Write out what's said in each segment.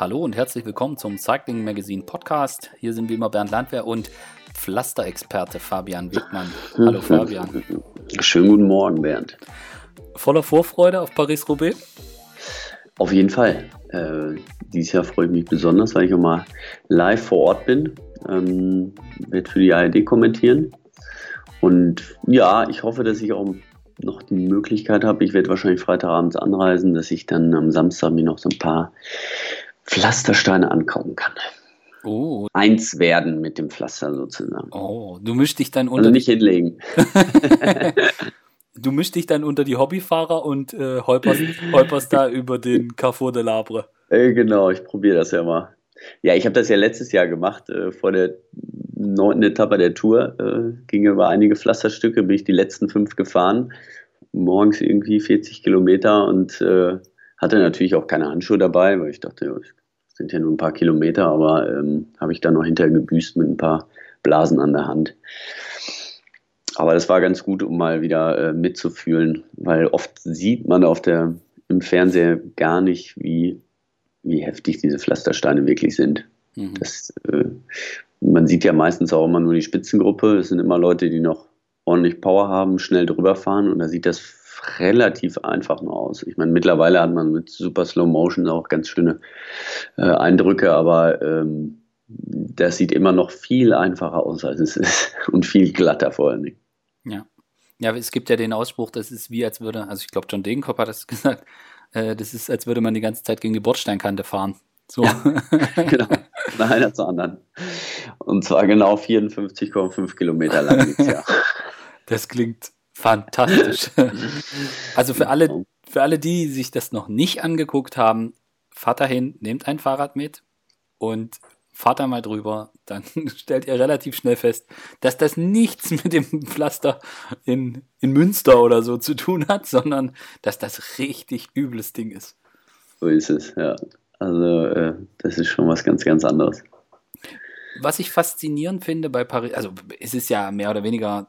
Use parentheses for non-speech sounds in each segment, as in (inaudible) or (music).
Hallo und herzlich willkommen zum Cycling Magazine Podcast. Hier sind wie immer Bernd Landwehr und Pflasterexperte Fabian Wegmann. Hallo (laughs) Fabian. Schönen guten Morgen, Bernd. Voller Vorfreude auf Paris-Roubaix? Auf jeden Fall. Äh, dieses Jahr freue ich mich besonders, weil ich auch mal live vor Ort bin. Ähm, werde für die ARD kommentieren. Und ja, ich hoffe, dass ich auch noch die Möglichkeit habe, ich werde wahrscheinlich Freitagabends anreisen, dass ich dann am Samstag mir noch so ein paar Pflastersteine ankaufen kann. Oh. Eins werden mit dem Pflaster sozusagen. Oh, du mischst dich dann unter. Also nicht hinlegen. (laughs) du mischst dich dann unter die Hobbyfahrer und äh, holperst, holperst da über den Carrefour de Labre. Äh, genau, ich probiere das ja mal. Ja, ich habe das ja letztes Jahr gemacht, äh, vor der neunten Etappe der Tour. Äh, ging über einige Pflasterstücke, bin ich die letzten fünf gefahren. Morgens irgendwie 40 Kilometer und äh, hatte natürlich auch keine Handschuhe dabei, weil ich dachte, ja, sind ja nur ein paar Kilometer, aber ähm, habe ich dann noch hinterher gebüßt mit ein paar Blasen an der Hand. Aber das war ganz gut, um mal wieder äh, mitzufühlen, weil oft sieht man auf der, im Fernseher gar nicht, wie, wie heftig diese Pflastersteine wirklich sind. Mhm. Das, äh, man sieht ja meistens auch immer nur die Spitzengruppe. Es sind immer Leute, die noch ordentlich Power haben, schnell drüber fahren und da sieht das relativ einfach nur aus. Ich meine, mittlerweile hat man mit Super Slow Motion auch ganz schöne äh, Eindrücke, aber ähm, das sieht immer noch viel einfacher aus, als es ist (laughs) und viel glatter vor allen Dingen. Ja. Ja, es gibt ja den Ausspruch, das ist wie als würde, also ich glaube, John Degenkopf hat das (laughs) gesagt, äh, das ist, als würde man die ganze Zeit gegen die Bordsteinkante fahren. So. Ja, (laughs) genau. Von einer zur anderen. Und zwar genau 54,5 Kilometer lang. Ja. Das klingt Fantastisch. (laughs) also für alle, für alle, die sich das noch nicht angeguckt haben, fahrt dahin, nehmt ein Fahrrad mit und fahrt da mal drüber. Dann (laughs) stellt ihr relativ schnell fest, dass das nichts mit dem Pflaster in, in Münster oder so zu tun hat, sondern dass das richtig übles Ding ist. So ist es, ja. Also äh, das ist schon was ganz, ganz anderes. Was ich faszinierend finde bei Paris, also es ist ja mehr oder weniger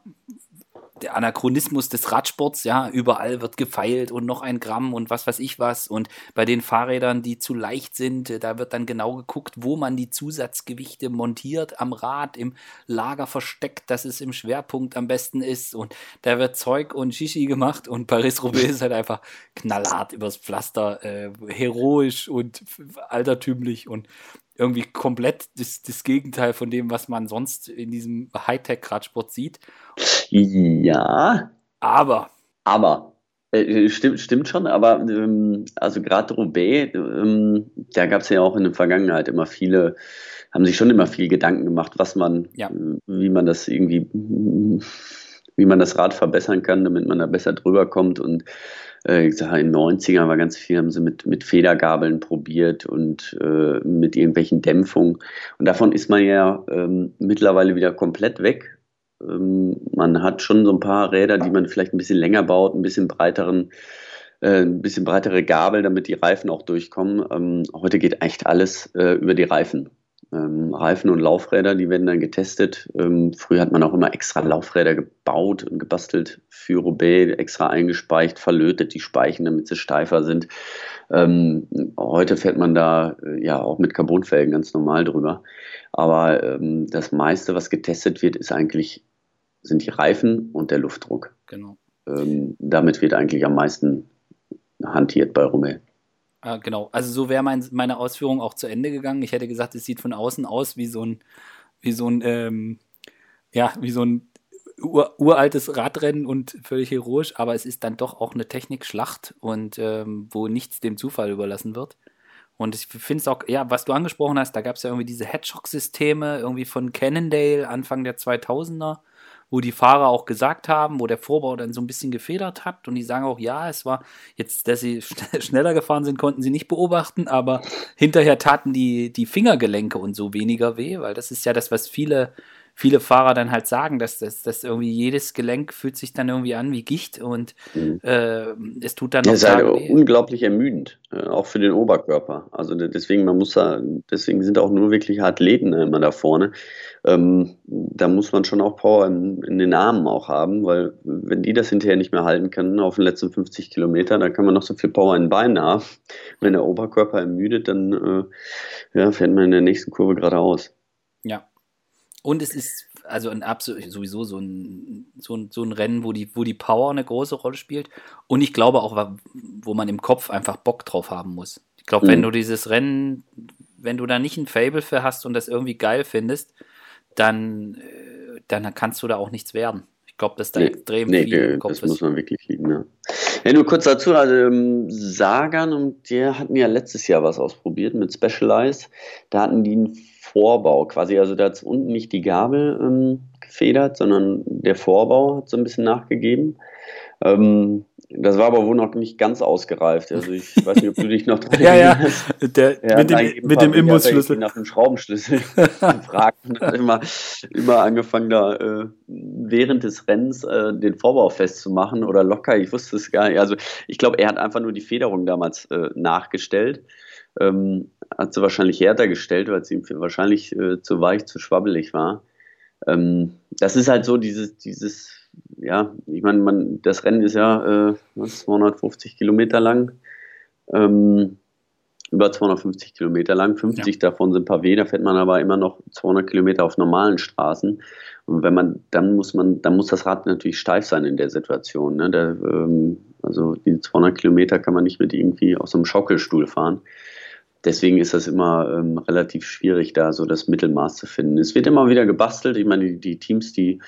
der Anachronismus des Radsports, ja, überall wird gefeilt und noch ein Gramm und was weiß ich was. Und bei den Fahrrädern, die zu leicht sind, da wird dann genau geguckt, wo man die Zusatzgewichte montiert am Rad, im Lager versteckt, dass es im Schwerpunkt am besten ist. Und da wird Zeug und Shishi gemacht und Paris-Roubaix ist halt einfach knallhart übers Pflaster, äh, heroisch und altertümlich und irgendwie komplett das, das Gegenteil von dem, was man sonst in diesem Hightech-Radsport sieht. Ja. Aber. Aber. Äh, stimmt, stimmt schon, aber ähm, also gerade Roubaix, ähm, da gab es ja auch in der Vergangenheit immer viele, haben sich schon immer viel Gedanken gemacht, was man, ja. wie man das irgendwie, wie man das Rad verbessern kann, damit man da besser drüber kommt und äh, ich sage, in den 90ern war ganz viel, haben sie mit, mit Federgabeln probiert und äh, mit irgendwelchen Dämpfungen. Und davon ist man ja ähm, mittlerweile wieder komplett weg. Ähm, man hat schon so ein paar Räder, die man vielleicht ein bisschen länger baut, ein bisschen breiteren äh, ein bisschen breitere Gabel, damit die Reifen auch durchkommen. Ähm, heute geht echt alles äh, über die Reifen ähm, Reifen und Laufräder, die werden dann getestet. Ähm, früher hat man auch immer extra Laufräder gebaut und gebastelt für Roubaix, extra eingespeicht, verlötet die Speichen, damit sie steifer sind. Ähm, heute fährt man da äh, ja auch mit Carbonfelgen ganz normal drüber. Aber ähm, das meiste, was getestet wird, ist eigentlich, sind die Reifen und der Luftdruck. Genau. Ähm, damit wird eigentlich am meisten hantiert bei Roubaix. Ah, genau, also so wäre mein, meine Ausführung auch zu Ende gegangen. Ich hätte gesagt, es sieht von außen aus wie so ein, wie so ein, ähm, ja, wie so ein ur, uraltes Radrennen und völlig heroisch, aber es ist dann doch auch eine Technikschlacht und ähm, wo nichts dem Zufall überlassen wird. Und ich finde es auch, ja, was du angesprochen hast, da gab es ja irgendwie diese Hedgehog-Systeme, irgendwie von Cannondale, Anfang der 2000er wo die Fahrer auch gesagt haben, wo der Vorbau dann so ein bisschen gefedert hat und die sagen auch, ja, es war jetzt, dass sie (laughs) schneller gefahren sind, konnten sie nicht beobachten, aber hinterher taten die, die Fingergelenke und so weniger weh, weil das ist ja das, was viele, viele Fahrer dann halt sagen, dass das dass irgendwie jedes Gelenk fühlt sich dann irgendwie an wie Gicht und mhm. äh, es tut dann ja, ist halt unglaublich ermüdend, äh, auch für den Oberkörper. Also deswegen, man muss da, deswegen sind auch nur wirklich Athleten immer da vorne. Ähm, da muss man schon auch Power in, in, den Armen auch haben, weil wenn die das hinterher nicht mehr halten können auf den letzten 50 Kilometern, dann kann man noch so viel Power in den Beinen haben. Wenn der Oberkörper ermüdet, dann äh, ja, fährt man in der nächsten Kurve geradeaus. Ja. Und es ist also ein absolut sowieso so ein, so ein, so ein Rennen, wo die, wo die Power eine große Rolle spielt. Und ich glaube auch, wo man im Kopf einfach Bock drauf haben muss. Ich glaube, mhm. wenn du dieses Rennen, wenn du da nicht ein Fable für hast und das irgendwie geil findest, dann, äh, dann kannst du da auch nichts werden. Ich glaube, dass da nee, extrem nee, viel im Kopf das ist. muss man wirklich lieben, ja. ja. Nur kurz dazu, also ähm, Sagan und der hatten ja letztes Jahr was ausprobiert mit Specialized. Da hatten die einen Vorbau quasi, also da hat unten nicht die Gabel ähm, gefedert, sondern der Vorbau hat so ein bisschen nachgegeben. Ähm, das war aber wohl noch nicht ganz ausgereift. Also ich (laughs) weiß nicht, ob du dich noch dran Ja, ja, der, mit dem, mit dem Imbusschlüssel. Nach dem Schraubenschlüssel (laughs) gefragt und hat immer, immer angefangen, da äh, während des Rennens äh, den Vorbau festzumachen oder locker. Ich wusste es gar nicht. Also ich glaube, er hat einfach nur die Federung damals äh, nachgestellt. Ähm, hat sie wahrscheinlich härter gestellt, weil sie ihm wahrscheinlich äh, zu weich, zu schwabbelig war. Ähm, das ist halt so dieses, dieses ja, ich meine, man, das Rennen ist ja äh, 250 Kilometer lang. Ähm, über 250 Kilometer lang, 50 ja. davon sind Pavé, da fährt man aber immer noch 200 Kilometer auf normalen Straßen. Und wenn man, dann muss man, dann muss das Rad natürlich steif sein in der Situation. Ne? Der, ähm, also die 200 Kilometer kann man nicht mit irgendwie aus einem Schaukelstuhl fahren deswegen ist das immer ähm, relativ schwierig, da so das Mittelmaß zu finden. Es wird immer wieder gebastelt. Ich meine, die, die Teams, die,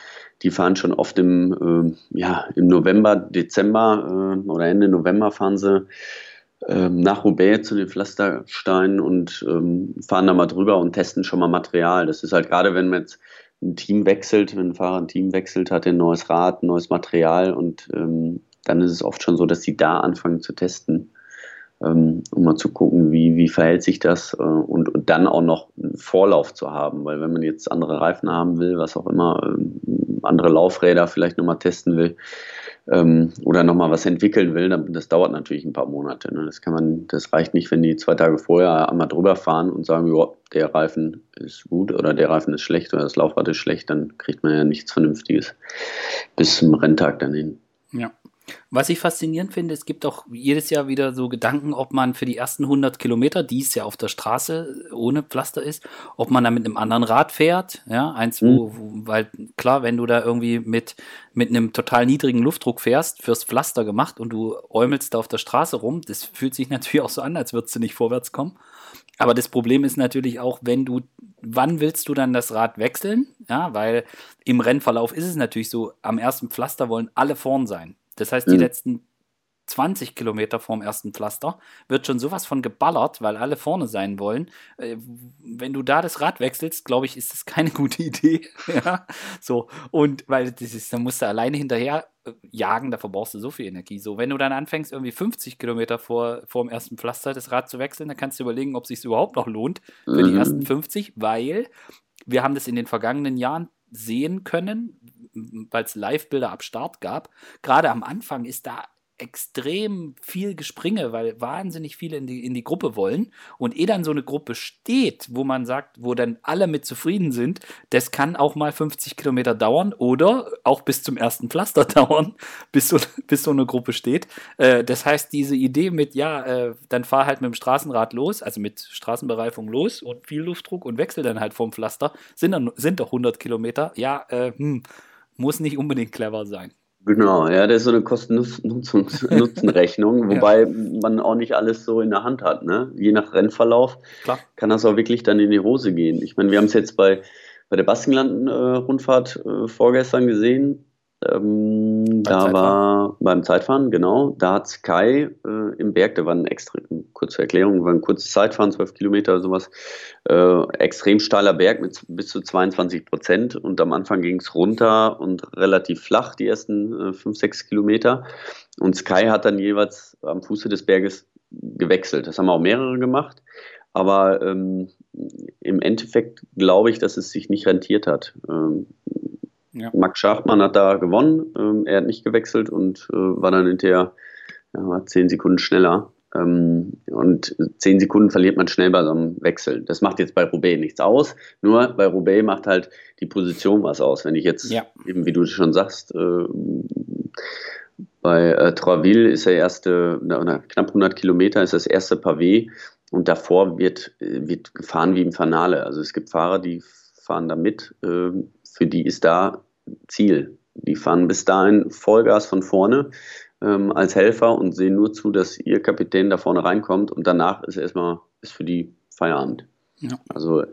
die fahren schon oft im, äh, ja, im November, Dezember äh, oder Ende November fahren sie ähm, nach Roubaix zu den Pflastersteinen und ähm, fahren da mal drüber und testen schon mal Material. Das ist halt gerade, wenn man jetzt ein Team wechselt, wenn ein Fahrer ein Team wechselt, hat er ein neues Rad, ein neues Material und ähm, dann ist es oft schon so, dass die da anfangen zu testen um mal zu gucken, wie, wie verhält sich das äh, und, und dann auch noch einen Vorlauf zu haben, weil wenn man jetzt andere Reifen haben will, was auch immer, ähm, andere Laufräder vielleicht nochmal testen will ähm, oder nochmal was entwickeln will, dann, das dauert natürlich ein paar Monate. Ne? Das kann man, das reicht nicht, wenn die zwei Tage vorher einmal drüber fahren und sagen, ja, der Reifen ist gut oder der Reifen ist schlecht oder das Laufrad ist schlecht, dann kriegt man ja nichts Vernünftiges bis zum Renntag dann hin. Ja. Was ich faszinierend finde, es gibt auch jedes Jahr wieder so Gedanken, ob man für die ersten 100 Kilometer, die es ja auf der Straße ohne Pflaster ist, ob man da mit einem anderen Rad fährt, ja, eins, wo, mhm. wo weil klar, wenn du da irgendwie mit, mit einem total niedrigen Luftdruck fährst, fürs Pflaster gemacht und du äumelst da auf der Straße rum, das fühlt sich (laughs) natürlich auch so an, als würdest du nicht vorwärts kommen. Aber das Problem ist natürlich auch, wenn du, wann willst du dann das Rad wechseln? Ja, weil im Rennverlauf ist es natürlich so, am ersten Pflaster wollen alle vorn sein. Das heißt, die mhm. letzten 20 Kilometer vorm ersten Pflaster wird schon sowas von geballert, weil alle vorne sein wollen. Äh, wenn du da das Rad wechselst, glaube ich, ist das keine (laughs) gute Idee. ja, so. Und weil das ist, dann musst du alleine hinterher äh, jagen, da verbrauchst du so viel Energie. So, wenn du dann anfängst, irgendwie 50 Kilometer vor, vor dem ersten Pflaster das Rad zu wechseln, dann kannst du überlegen, ob es sich überhaupt noch lohnt für mhm. die ersten 50, weil wir haben das in den vergangenen Jahren sehen können, weil es Live-Bilder ab Start gab. Gerade am Anfang ist da extrem viel Gespringe, weil wahnsinnig viele in die, in die Gruppe wollen. Und eh dann so eine Gruppe steht, wo man sagt, wo dann alle mit zufrieden sind, das kann auch mal 50 Kilometer dauern oder auch bis zum ersten Pflaster (laughs) dauern, bis so, bis so eine Gruppe steht. Äh, das heißt, diese Idee mit, ja, äh, dann fahr halt mit dem Straßenrad los, also mit Straßenbereifung los und viel Luftdruck und wechsel dann halt vom Pflaster, sind, dann, sind doch 100 Kilometer. Ja, äh, hm muss nicht unbedingt clever sein. Genau, ja, das ist so eine Kosten-Nutzen-Rechnung, (laughs) wobei ja. man auch nicht alles so in der Hand hat. Ne? Je nach Rennverlauf Klar. kann das auch wirklich dann in die Hose gehen. Ich meine, wir haben es jetzt bei, bei der Baskenland-Rundfahrt äh, vorgestern gesehen. Ähm, da Zeitfahren. war beim Zeitfahren, genau, da hat Sky äh, im Berg, da war ein extrem, kurze Erklärung, war ein kurzes Zeitfahren, 12 Kilometer oder sowas, äh, extrem steiler Berg mit bis zu 22 Prozent und am Anfang ging es runter und relativ flach, die ersten äh, 5, 6 Kilometer. Und Sky hat dann jeweils am Fuße des Berges gewechselt. Das haben auch mehrere gemacht. Aber ähm, im Endeffekt glaube ich, dass es sich nicht rentiert hat. Ähm, ja. Max Schachmann hat da gewonnen, ähm, er hat nicht gewechselt und äh, war dann hinterher ja, zehn Sekunden schneller. Ähm, und zehn Sekunden verliert man schnell bei so einem Wechsel. Das macht jetzt bei Roubaix nichts aus. Nur bei Roubaix macht halt die Position was aus. Wenn ich jetzt, ja. eben wie du schon sagst, äh, bei äh, Troisville ist der erste, na, knapp 100 Kilometer ist das erste Pavé und davor wird, wird gefahren wie im Fanale. Also es gibt Fahrer, die fahren da mit, äh, für die ist da Ziel. Die fahren bis dahin Vollgas von vorne ähm, als Helfer und sehen nur zu, dass ihr Kapitän da vorne reinkommt und danach ist erstmal ist für die Feierabend. Ja. Also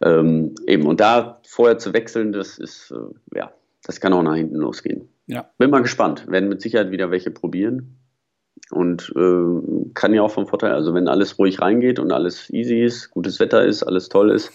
ähm, eben, und da vorher zu wechseln, das ist, äh, ja, das kann auch nach hinten losgehen. Ja. Bin mal gespannt. Werden mit Sicherheit wieder welche probieren. Und äh, kann ja auch vom Vorteil, also wenn alles ruhig reingeht und alles easy ist, gutes Wetter ist, alles toll ist,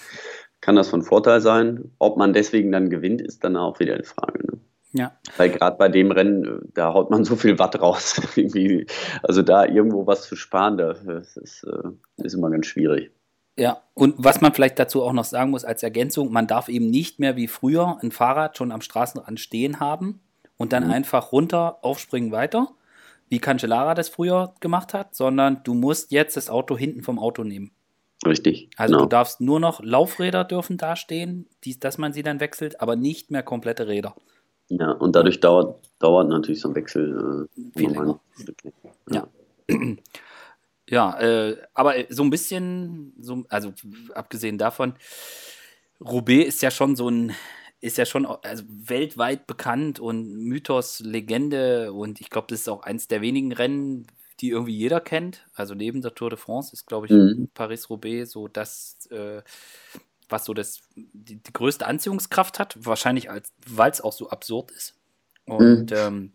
kann das von Vorteil sein. Ob man deswegen dann gewinnt, ist dann auch wieder die Frage. Ne? Ja. Weil gerade bei dem Rennen, da haut man so viel Watt raus. (laughs) also da irgendwo was zu sparen, das ist, äh, ist immer ganz schwierig. Ja, und was man vielleicht dazu auch noch sagen muss als Ergänzung, man darf eben nicht mehr wie früher ein Fahrrad schon am Straßenrand stehen haben und dann mhm. einfach runter, aufspringen, weiter, wie Cancellara das früher gemacht hat, sondern du musst jetzt das Auto hinten vom Auto nehmen. Richtig. Also genau. du darfst nur noch Laufräder dürfen da stehen, dies, dass man sie dann wechselt, aber nicht mehr komplette Räder. Ja, und dadurch dauert, dauert natürlich so ein Wechsel äh, viel länger. Ja. ja. (clears throat) Ja, äh, aber so ein bisschen, so, also abgesehen davon, Roubaix ist ja schon so ein, ist ja schon also weltweit bekannt und Mythos, Legende und ich glaube, das ist auch eins der wenigen Rennen, die irgendwie jeder kennt. Also neben der Tour de France ist, glaube ich, mhm. Paris-Roubaix so das, äh, was so das, die, die, größte Anziehungskraft hat. Wahrscheinlich, weil es auch so absurd ist. Und mhm. ähm,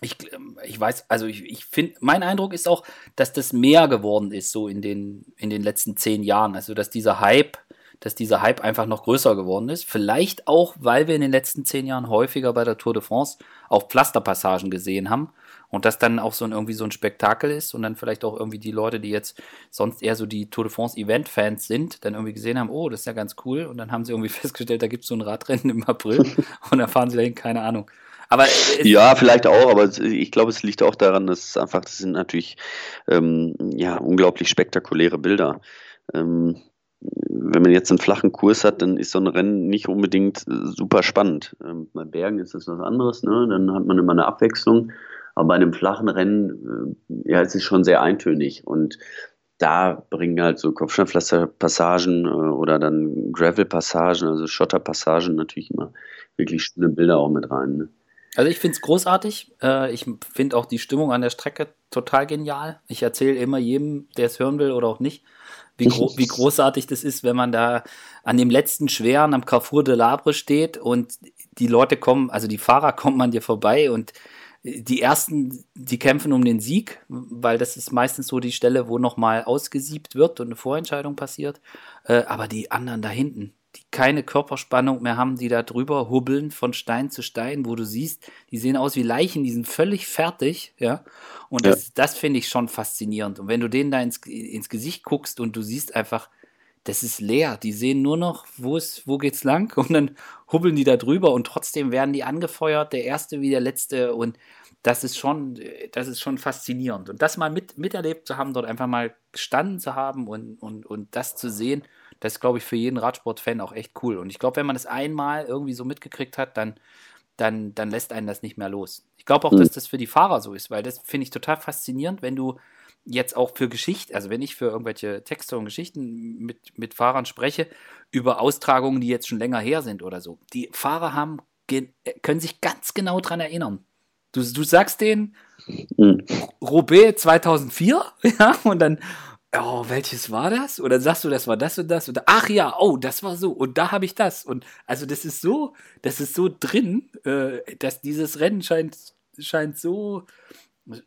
ich, ich weiß, also ich, ich finde, mein Eindruck ist auch, dass das mehr geworden ist, so in den, in den letzten zehn Jahren. Also, dass dieser Hype, dass dieser Hype einfach noch größer geworden ist. Vielleicht auch, weil wir in den letzten zehn Jahren häufiger bei der Tour de France auch Pflasterpassagen gesehen haben und das dann auch so ein, irgendwie so ein Spektakel ist und dann vielleicht auch irgendwie die Leute, die jetzt sonst eher so die Tour de France Event-Fans sind, dann irgendwie gesehen haben, oh, das ist ja ganz cool und dann haben sie irgendwie (laughs) festgestellt, da gibt es so ein Radrennen im April (laughs) und dann fahren sie dahin, keine Ahnung. Aber ja, vielleicht auch, aber ich glaube, es liegt auch daran, dass es einfach, das sind natürlich ähm, ja, unglaublich spektakuläre Bilder. Ähm, wenn man jetzt einen flachen Kurs hat, dann ist so ein Rennen nicht unbedingt äh, super spannend. Ähm, bei Bergen ist das was anderes, ne? dann hat man immer eine Abwechslung. Aber bei einem flachen Rennen, äh, ja, es ist schon sehr eintönig und da bringen halt so Kopfsteinpflasterpassagen äh, oder dann Gravel-Passagen, also Schotterpassagen natürlich immer wirklich schöne Bilder auch mit rein. Ne? Also ich finde es großartig. Ich finde auch die Stimmung an der Strecke total genial. Ich erzähle immer jedem, der es hören will oder auch nicht, wie, gro wie großartig das ist, wenn man da an dem letzten Schweren am Carrefour de Labre steht und die Leute kommen, also die Fahrer (laughs) kommen an dir vorbei und die ersten, die kämpfen um den Sieg, weil das ist meistens so die Stelle, wo nochmal ausgesiebt wird und eine Vorentscheidung passiert. Äh, aber die anderen da hinten, die keine Körperspannung mehr haben, die da drüber hubbeln von Stein zu Stein, wo du siehst, die sehen aus wie Leichen, die sind völlig fertig, ja. Und das, ja. das finde ich schon faszinierend. Und wenn du denen da ins, ins Gesicht guckst und du siehst einfach, das ist leer. Die sehen nur noch, wo ist, wo geht's lang? (laughs) Und dann hubbeln die da drüber und trotzdem werden die angefeuert, der erste wie der letzte. Und das ist schon, das ist schon faszinierend. Und das mal mit, miterlebt zu haben, dort einfach mal gestanden zu haben und, und, und das zu sehen, das ist, glaube ich, für jeden Radsport-Fan auch echt cool. Und ich glaube, wenn man das einmal irgendwie so mitgekriegt hat, dann, dann, dann lässt einen das nicht mehr los. Ich glaube auch, mhm. dass das für die Fahrer so ist, weil das finde ich total faszinierend, wenn du jetzt auch für Geschichte, also wenn ich für irgendwelche Texte und Geschichten mit, mit Fahrern spreche, über Austragungen, die jetzt schon länger her sind oder so. Die Fahrer haben, können sich ganz genau daran erinnern. Du, du sagst denen, mhm. Roubaix 2004, (laughs) ja, und dann, oh, welches war das? Oder sagst du, das war das und das? Oder ach ja, oh, das war so und da habe ich das. Und also das ist so, das ist so drin, äh, dass dieses Rennen scheint, scheint so,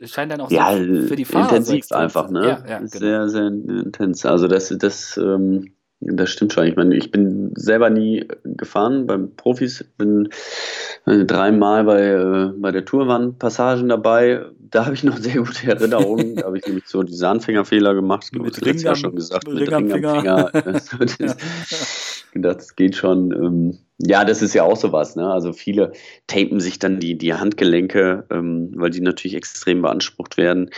scheint dann auch ja, so für die Fahrer intensiv einfach, ne? Ja, ja, genau. Sehr, sehr intens. Also das, das, ähm, Das stimmt schon. Ich meine, ich bin selber nie gefahren beim Profis, bin äh, dreimal bei, äh, bei der Tourwand-Passagen dabei. Da habe ich noch sehr gute (laughs) Erinnerungen. Da habe ich nämlich so diese Anfängerfehler gemacht. Mit ich, Ring ja schon gesagt. Mit Ring am Finger. Finger. (laughs) das geht schon. Ähm, ja, das ist ja auch sowas. Ne? Also viele tapen sich dann die, die Handgelenke, ähm, weil die natürlich extrem beansprucht werden.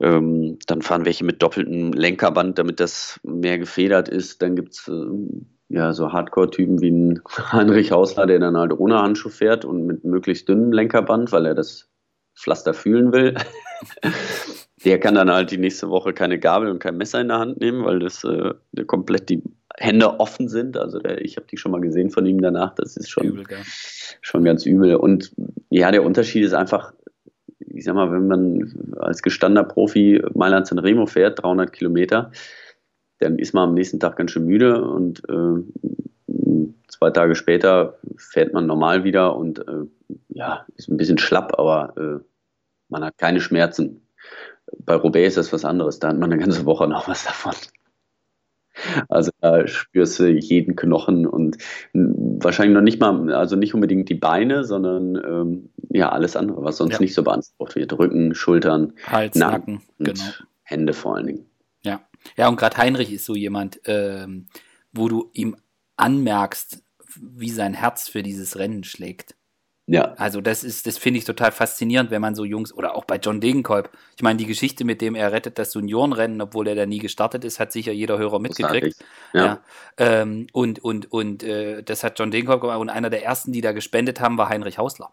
Ähm, dann fahren welche mit doppeltem Lenkerband, damit das mehr gefedert ist. Dann gibt es ähm, ja so Hardcore-Typen wie ein (laughs) Heinrich Hausler, der dann halt ohne Handschuh fährt und mit möglichst dünnem Lenkerband, weil er das Pflaster fühlen will. (laughs) der kann dann halt die nächste Woche keine Gabel und kein Messer in der Hand nehmen, weil das äh, komplett die Hände offen sind. Also der, ich habe die schon mal gesehen von ihm danach. Das ist schon, übel, schon ganz übel. Und ja, der Unterschied ist einfach, ich sag mal, wenn man als gestandener Profi Mailand San Remo fährt, 300 Kilometer, dann ist man am nächsten Tag ganz schön müde und äh, zwei Tage später fährt man normal wieder und äh, ja, ist ein bisschen schlapp, aber äh, man hat keine Schmerzen. Bei Roubaix ist das was anderes, da hat man eine ganze Woche noch was davon. Also da spürst du jeden Knochen und wahrscheinlich noch nicht mal, also nicht unbedingt die Beine, sondern ähm, ja alles andere, was sonst ja. nicht so beansprucht wird. Rücken, Schultern, Hals, Nacken, Nacken genau. Hände vor allen Dingen. Ja, ja und gerade Heinrich ist so jemand, ähm, wo du ihm anmerkst, wie sein Herz für dieses Rennen schlägt. Ja. Also das ist, das finde ich total faszinierend, wenn man so Jungs, oder auch bei John Degenkolb, ich meine, die Geschichte, mit dem er rettet das Juniorenrennen, obwohl er da nie gestartet ist, hat sicher jeder Hörer mitgekriegt. Ja. ja. Ähm, und und, und äh, das hat John Degenkolb gemacht und einer der ersten, die da gespendet haben, war Heinrich Hausler.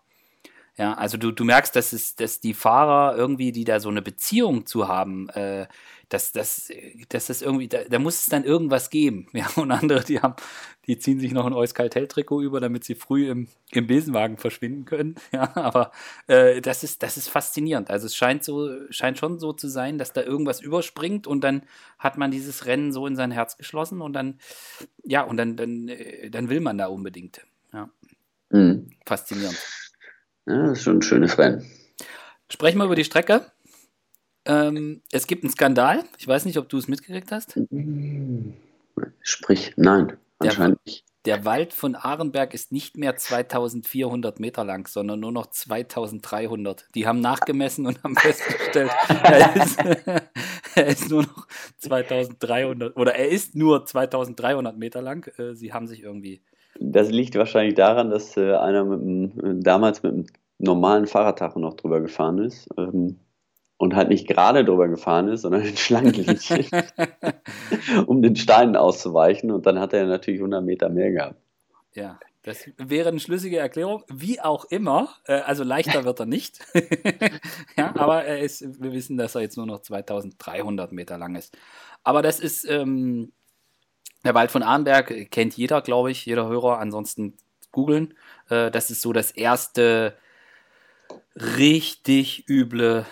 Ja, also du, du merkst, dass, es, dass die Fahrer irgendwie, die da so eine Beziehung zu haben, äh, dass das, dass das irgendwie, da, da, muss es dann irgendwas geben. (laughs) Ja, und andere, die haben, die ziehen sich noch ein Euskaltel-Trikot über, damit sie früh im, im Besenwagen verschwinden können. (laughs) Ja, aber äh, das ist, das ist faszinierend. Also es scheint so, scheint schon so zu sein, dass da irgendwas überspringt und dann hat man dieses Rennen so in sein Herz geschlossen und dann, ja, und dann, dann, äh, dann will man da unbedingt. Ja. Mhm. Faszinierend. Ja, das ist schon ein schönes Rennen. Sprechen wir über die Strecke. Ähm, es gibt einen Skandal. Ich weiß nicht, ob du es mitgekriegt hast. Sprich, nein, anscheinend nicht. Der Wald von Ahrenberg ist nicht mehr 2400 Meter lang, sondern nur noch 2300. Die haben nachgemessen und haben festgestellt, er ist, (laughs) er ist nur noch 2300 oder er ist nur 2300 Meter lang. Äh, sie haben sich irgendwie. Das liegt wahrscheinlich daran, dass äh, einer mit dem, damals mit einem normalen Fahrradtacho noch drüber gefahren ist. Ähm, und halt nicht gerade drüber gefahren ist, sondern in Schlangenlinien, (laughs) um den Steinen auszuweichen. Und dann hat er natürlich 100 Meter mehr gehabt. Ja, das wäre eine schlüssige Erklärung. Wie auch immer, äh, also leichter wird er nicht. (laughs) ja, aber er ist, wir wissen, dass er jetzt nur noch 2300 Meter lang ist. Aber das ist ähm, der Wald von Arnberg, kennt jeder, glaube ich, jeder Hörer. Ansonsten googeln. Äh, das ist so das erste richtig üble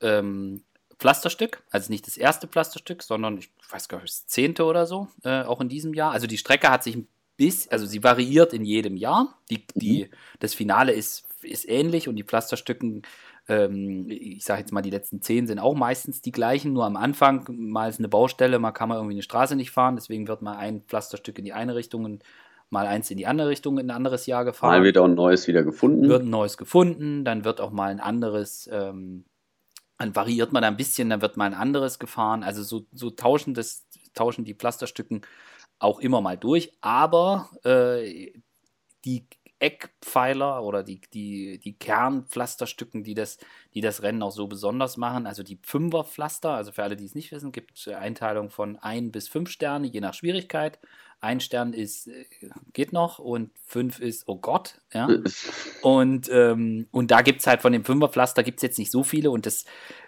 ähm, Pflasterstück, also nicht das erste Pflasterstück, sondern ich weiß gar nicht, das zehnte oder so, äh, auch in diesem Jahr. Also die Strecke hat sich ein bisschen, also sie variiert in jedem Jahr. Die, die, mhm. das Finale ist, ist ähnlich und die Pflasterstücken, ähm, ich sage jetzt mal, die letzten zehn sind auch meistens die gleichen, nur am Anfang mal ist eine Baustelle, mal kann man irgendwie eine Straße nicht fahren, deswegen wird mal ein Pflasterstück in die eine Richtung und mal eins in die andere Richtung in ein anderes Jahr gefahren. Mal wird auch ein neues wieder gefunden. Wird ein neues gefunden, dann wird auch mal ein anderes ähm, dann variiert man ein bisschen, dann wird mal ein anderes gefahren. Also so, so tauschen, das, tauschen die Pflasterstücken auch immer mal durch. Aber äh, die Eckpfeiler oder die, die, die Kernpflasterstücken, die das, die das Rennen auch so besonders machen, also die Fünferpflaster, also für alle, die es nicht wissen, gibt es Einteilung von ein bis fünf Sterne, je nach Schwierigkeit. Ein Stern ist, äh, geht noch und fünf ist, oh Gott, ja. Und, ähm, und da gibt es halt von dem Fünferpflaster gibt es jetzt nicht so viele und das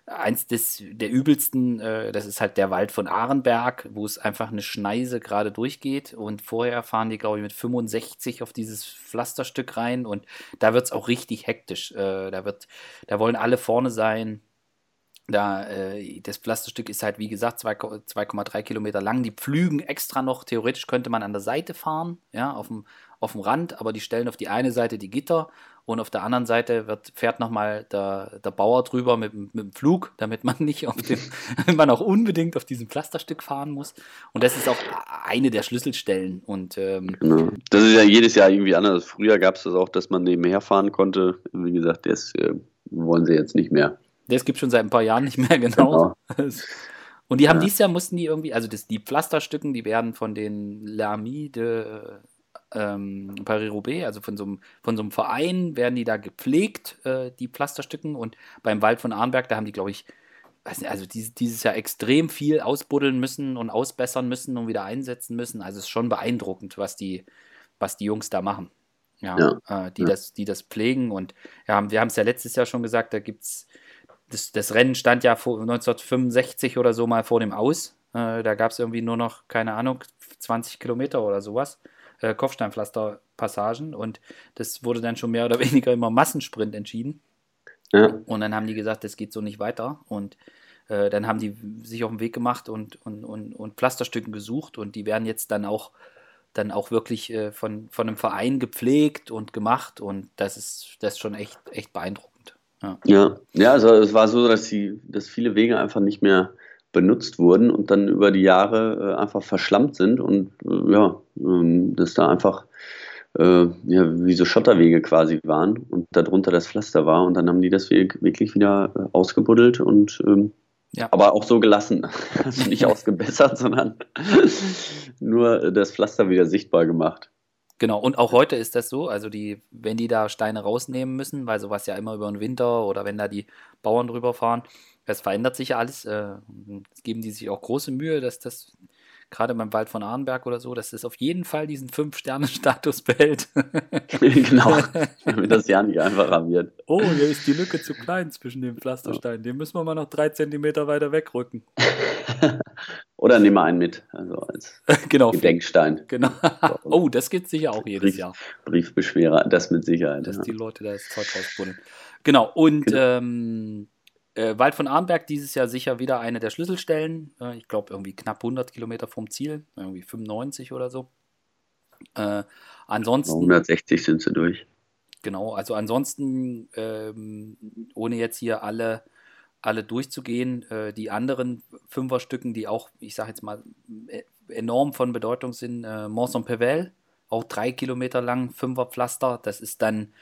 eins des, der übelsten, äh, das ist halt der Wald von Ahrenberg, wo es einfach eine Schneise gerade durchgeht und vorher fahren die, glaube ich, mit 65 auf dieses Pflasterstück rein und da wird es auch richtig hektisch. Äh, da wird, da wollen alle vorne sein Da, äh, das Pflasterstück ist halt, wie gesagt, 2,3 Kilometer lang. Die pflügen extra noch, theoretisch könnte man an der Seite fahren, ja, auf dem, auf dem Rand, aber die stellen auf die eine Seite die Gitter und auf der anderen Seite wird, fährt nochmal der, der Bauer drüber mit, mit dem Flug, damit man nicht auf dem, (laughs) (laughs) man auch unbedingt auf diesem Pflasterstück fahren muss. Und das ist auch eine der Schlüsselstellen. Und, ähm, genau. Das ist ja jedes Jahr irgendwie anders. Früher gab es das auch, dass man nebenher fahren konnte. Wie gesagt, das äh, wollen sie jetzt nicht mehr. Das gibt schon seit ein paar Jahren nicht mehr, (laughs) genau. genau. Und die haben ja. dieses Jahr mussten die irgendwie, also das, die Pflasterstücken, die werden von den Lamy de ähm, Paris-Roubaix, also von so, einem, von so einem Verein, werden die da gepflegt, äh, die Pflasterstücken. Und beim Wald von Arnberg, da haben die, glaube ich, nicht, also dieses, dieses Jahr extrem viel ausbuddeln müssen und ausbessern müssen und wieder einsetzen müssen. Also es ist schon beeindruckend, was die, was die Jungs da machen. Ja, ja. Äh, die, ja. Das, die das pflegen. Und ja, wir haben es ja letztes Jahr schon gesagt, da gibt es das, das, Rennen stand ja vor 1965 oder so mal vor dem Aus. Äh, da gab es irgendwie nur noch, keine Ahnung, 20 Kilometer oder sowas. Äh, Kopfsteinpflasterpassagen und das wurde dann schon mehr oder (laughs) weniger immer Massensprint entschieden. Ja. Und dann haben die gesagt, das geht so nicht weiter. Und äh, dann haben die sich auf den Weg gemacht und, und, und, und Pflasterstücken gesucht und die werden jetzt dann auch dann auch wirklich äh, von, von einem Verein gepflegt und gemacht und das ist das ist schon echt, echt beeindruckend. Ja. ja, ja, also es war so, dass die, dass viele Wege einfach nicht mehr benutzt wurden und dann über die Jahre äh, einfach verschlammt sind und äh, ja, ähm, dass da einfach äh, ja, wie so Schotterwege quasi waren und darunter das Pflaster war und dann haben die das wirklich wieder äh, ausgebuddelt und ähm, ja. aber auch so gelassen. (laughs) Also nicht (laughs) ausgebessert, sondern (laughs) nur das Pflaster wieder sichtbar gemacht. Genau, und auch heute ist das so, also die, wenn die da Steine rausnehmen müssen, weil sowas ja immer über den Winter oder wenn da die Bauern drüber fahren, es verändert sich ja alles. Äh, geben die sich auch große Mühe, dass das gerade beim Wald von Arnberg oder so, dass das auf jeden Fall diesen Fünf-Sterne-Status behält. (laughs) genau, damit das ja nicht einfacher wird. Oh, hier ist die Lücke zu klein zwischen den Pflastersteinen. Den müssen wir mal noch drei Zentimeter weiter wegrücken. (laughs) Oder nehmen wir einen mit, also als (laughs) genau, Gedenkstein. Genau. Oh, das gibt es sicher auch jedes Brief, Jahr. Briefbeschwerer, das mit Sicherheit. Dass ja. die Leute da das Zeug rausbuddeln. Genau, und genau. Ähm, äh, Wald von Arnberg dieses Jahr sicher wieder eine der Schlüsselstellen. Äh, ich glaube, irgendwie knapp 100 Kilometer vom Ziel, irgendwie 95 oder so. Äh, ansonsten. 160 sind sie durch. Genau, also ansonsten, ähm, ohne jetzt hier alle, alle durchzugehen, äh, die anderen Fünferstücken, die auch, ich sage jetzt mal, äh, enorm von Bedeutung sind, äh, Mont Saint-Pével, auch drei Kilometer lang, Fünferpflaster, das ist dann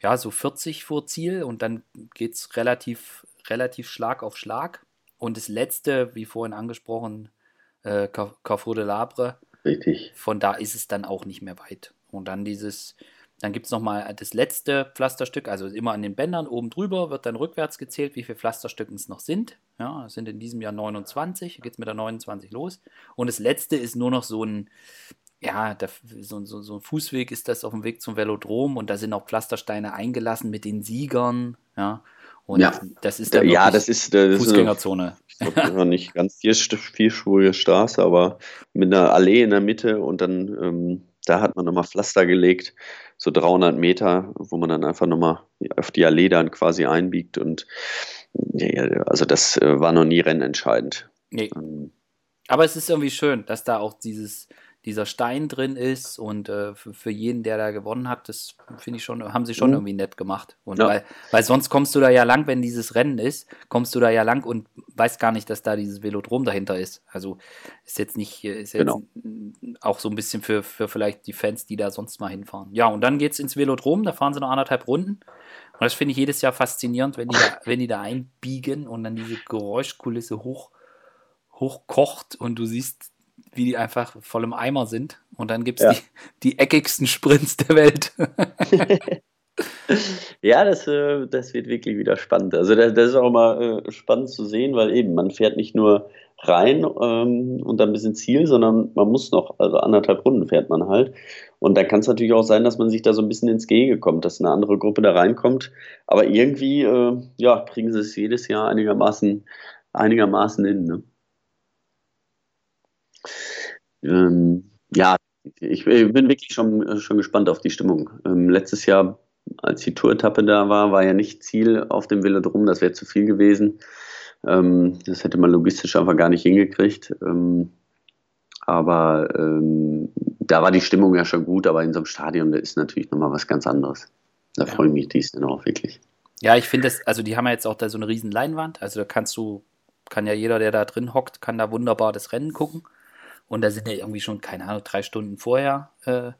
ja so 40 vor Ziel und dann geht es relativ relativ Schlag auf Schlag. Und das letzte, wie vorhin angesprochen, äh, Carrefour de Labre. Richtig. Von da ist es dann auch nicht mehr weit. Und dann dieses, dann gibt es nochmal das letzte Pflasterstück, also immer an den Bändern oben drüber wird dann rückwärts gezählt, wie viele Pflasterstücken es noch sind. Ja, es sind in diesem Jahr 29, geht es mit der 29 los. Und das letzte ist nur noch so ein, ja, der, so, so, so, ein Fußweg ist das auf dem Weg zum Velodrom und da sind auch Pflastersteine eingelassen mit den Siegern. Ja, und ja. das ist dann ja, das ist, das Fußgängerzone. Ist eine, nicht ganz vier, vierspurige Straße, aber mit einer Allee in der Mitte und dann ähm, da hat man nochmal Pflaster gelegt, so 300 Meter, wo man dann einfach nochmal auf die Allee dann quasi einbiegt und ja, also das äh, war noch nie rennentscheidend. Nee. Ähm, aber es ist irgendwie schön, dass da auch dieses, dieser Stein drin ist und äh, für, für, jeden, der da gewonnen hat, das finde ich schon, haben sie schon mhm. irgendwie nett gemacht. Und ja. weil, weil sonst kommst du da ja lang, wenn dieses Rennen ist, kommst du da ja lang und weißt gar nicht, dass da dieses Velodrom dahinter ist. Also ist jetzt nicht, ist jetzt genau. auch so ein bisschen für, für vielleicht die Fans, die da sonst mal hinfahren. Ja, und dann geht es ins Velodrom, da fahren sie noch anderthalb Runden. Und das finde ich jedes Jahr faszinierend, wenn die, da, wenn die da einbiegen und dann diese Geräuschkulisse hoch, hochkocht und du siehst wie die einfach voll im Eimer sind. Und dann gibt es ja. die, die eckigsten Sprints der Welt. (laughs) ja, das, äh, das wird wirklich wieder spannend. Also das, das ist auch mal äh, spannend zu sehen, weil eben man fährt nicht nur rein ähm, und dann bis ins Ziel, sondern man muss noch, also anderthalb Runden fährt man halt. Und da kann es natürlich auch sein, dass man sich da so ein bisschen ins Gehege kommt, dass eine andere Gruppe da reinkommt. Aber irgendwie, äh, ja, kriegen sie es jedes Jahr einigermaßen, einigermaßen hin. Ne? Ähm, ja, ich, ich, bin wirklich schon, schon gespannt auf die Stimmung. Ähm, letztes Jahr, als die Tour-Etappe da war, war ja nicht Ziel auf dem Velodrom, das wäre zu viel gewesen. Ähm, das hätte man logistisch einfach gar nicht hingekriegt. Ähm, aber ähm, da war die Stimmung ja schon gut, aber in so einem Stadion, da ist natürlich nochmal was ganz anderes. Da ja. freue ich mich dies dann auch wirklich. Ja, ich finde das, also die haben ja jetzt auch da so eine riesen Leinwand, also da kannst du, kann ja jeder, der da drin hockt, kann da wunderbar das Rennen gucken. Und da sind ja irgendwie schon, keine Ahnung, drei Stunden vorher äh,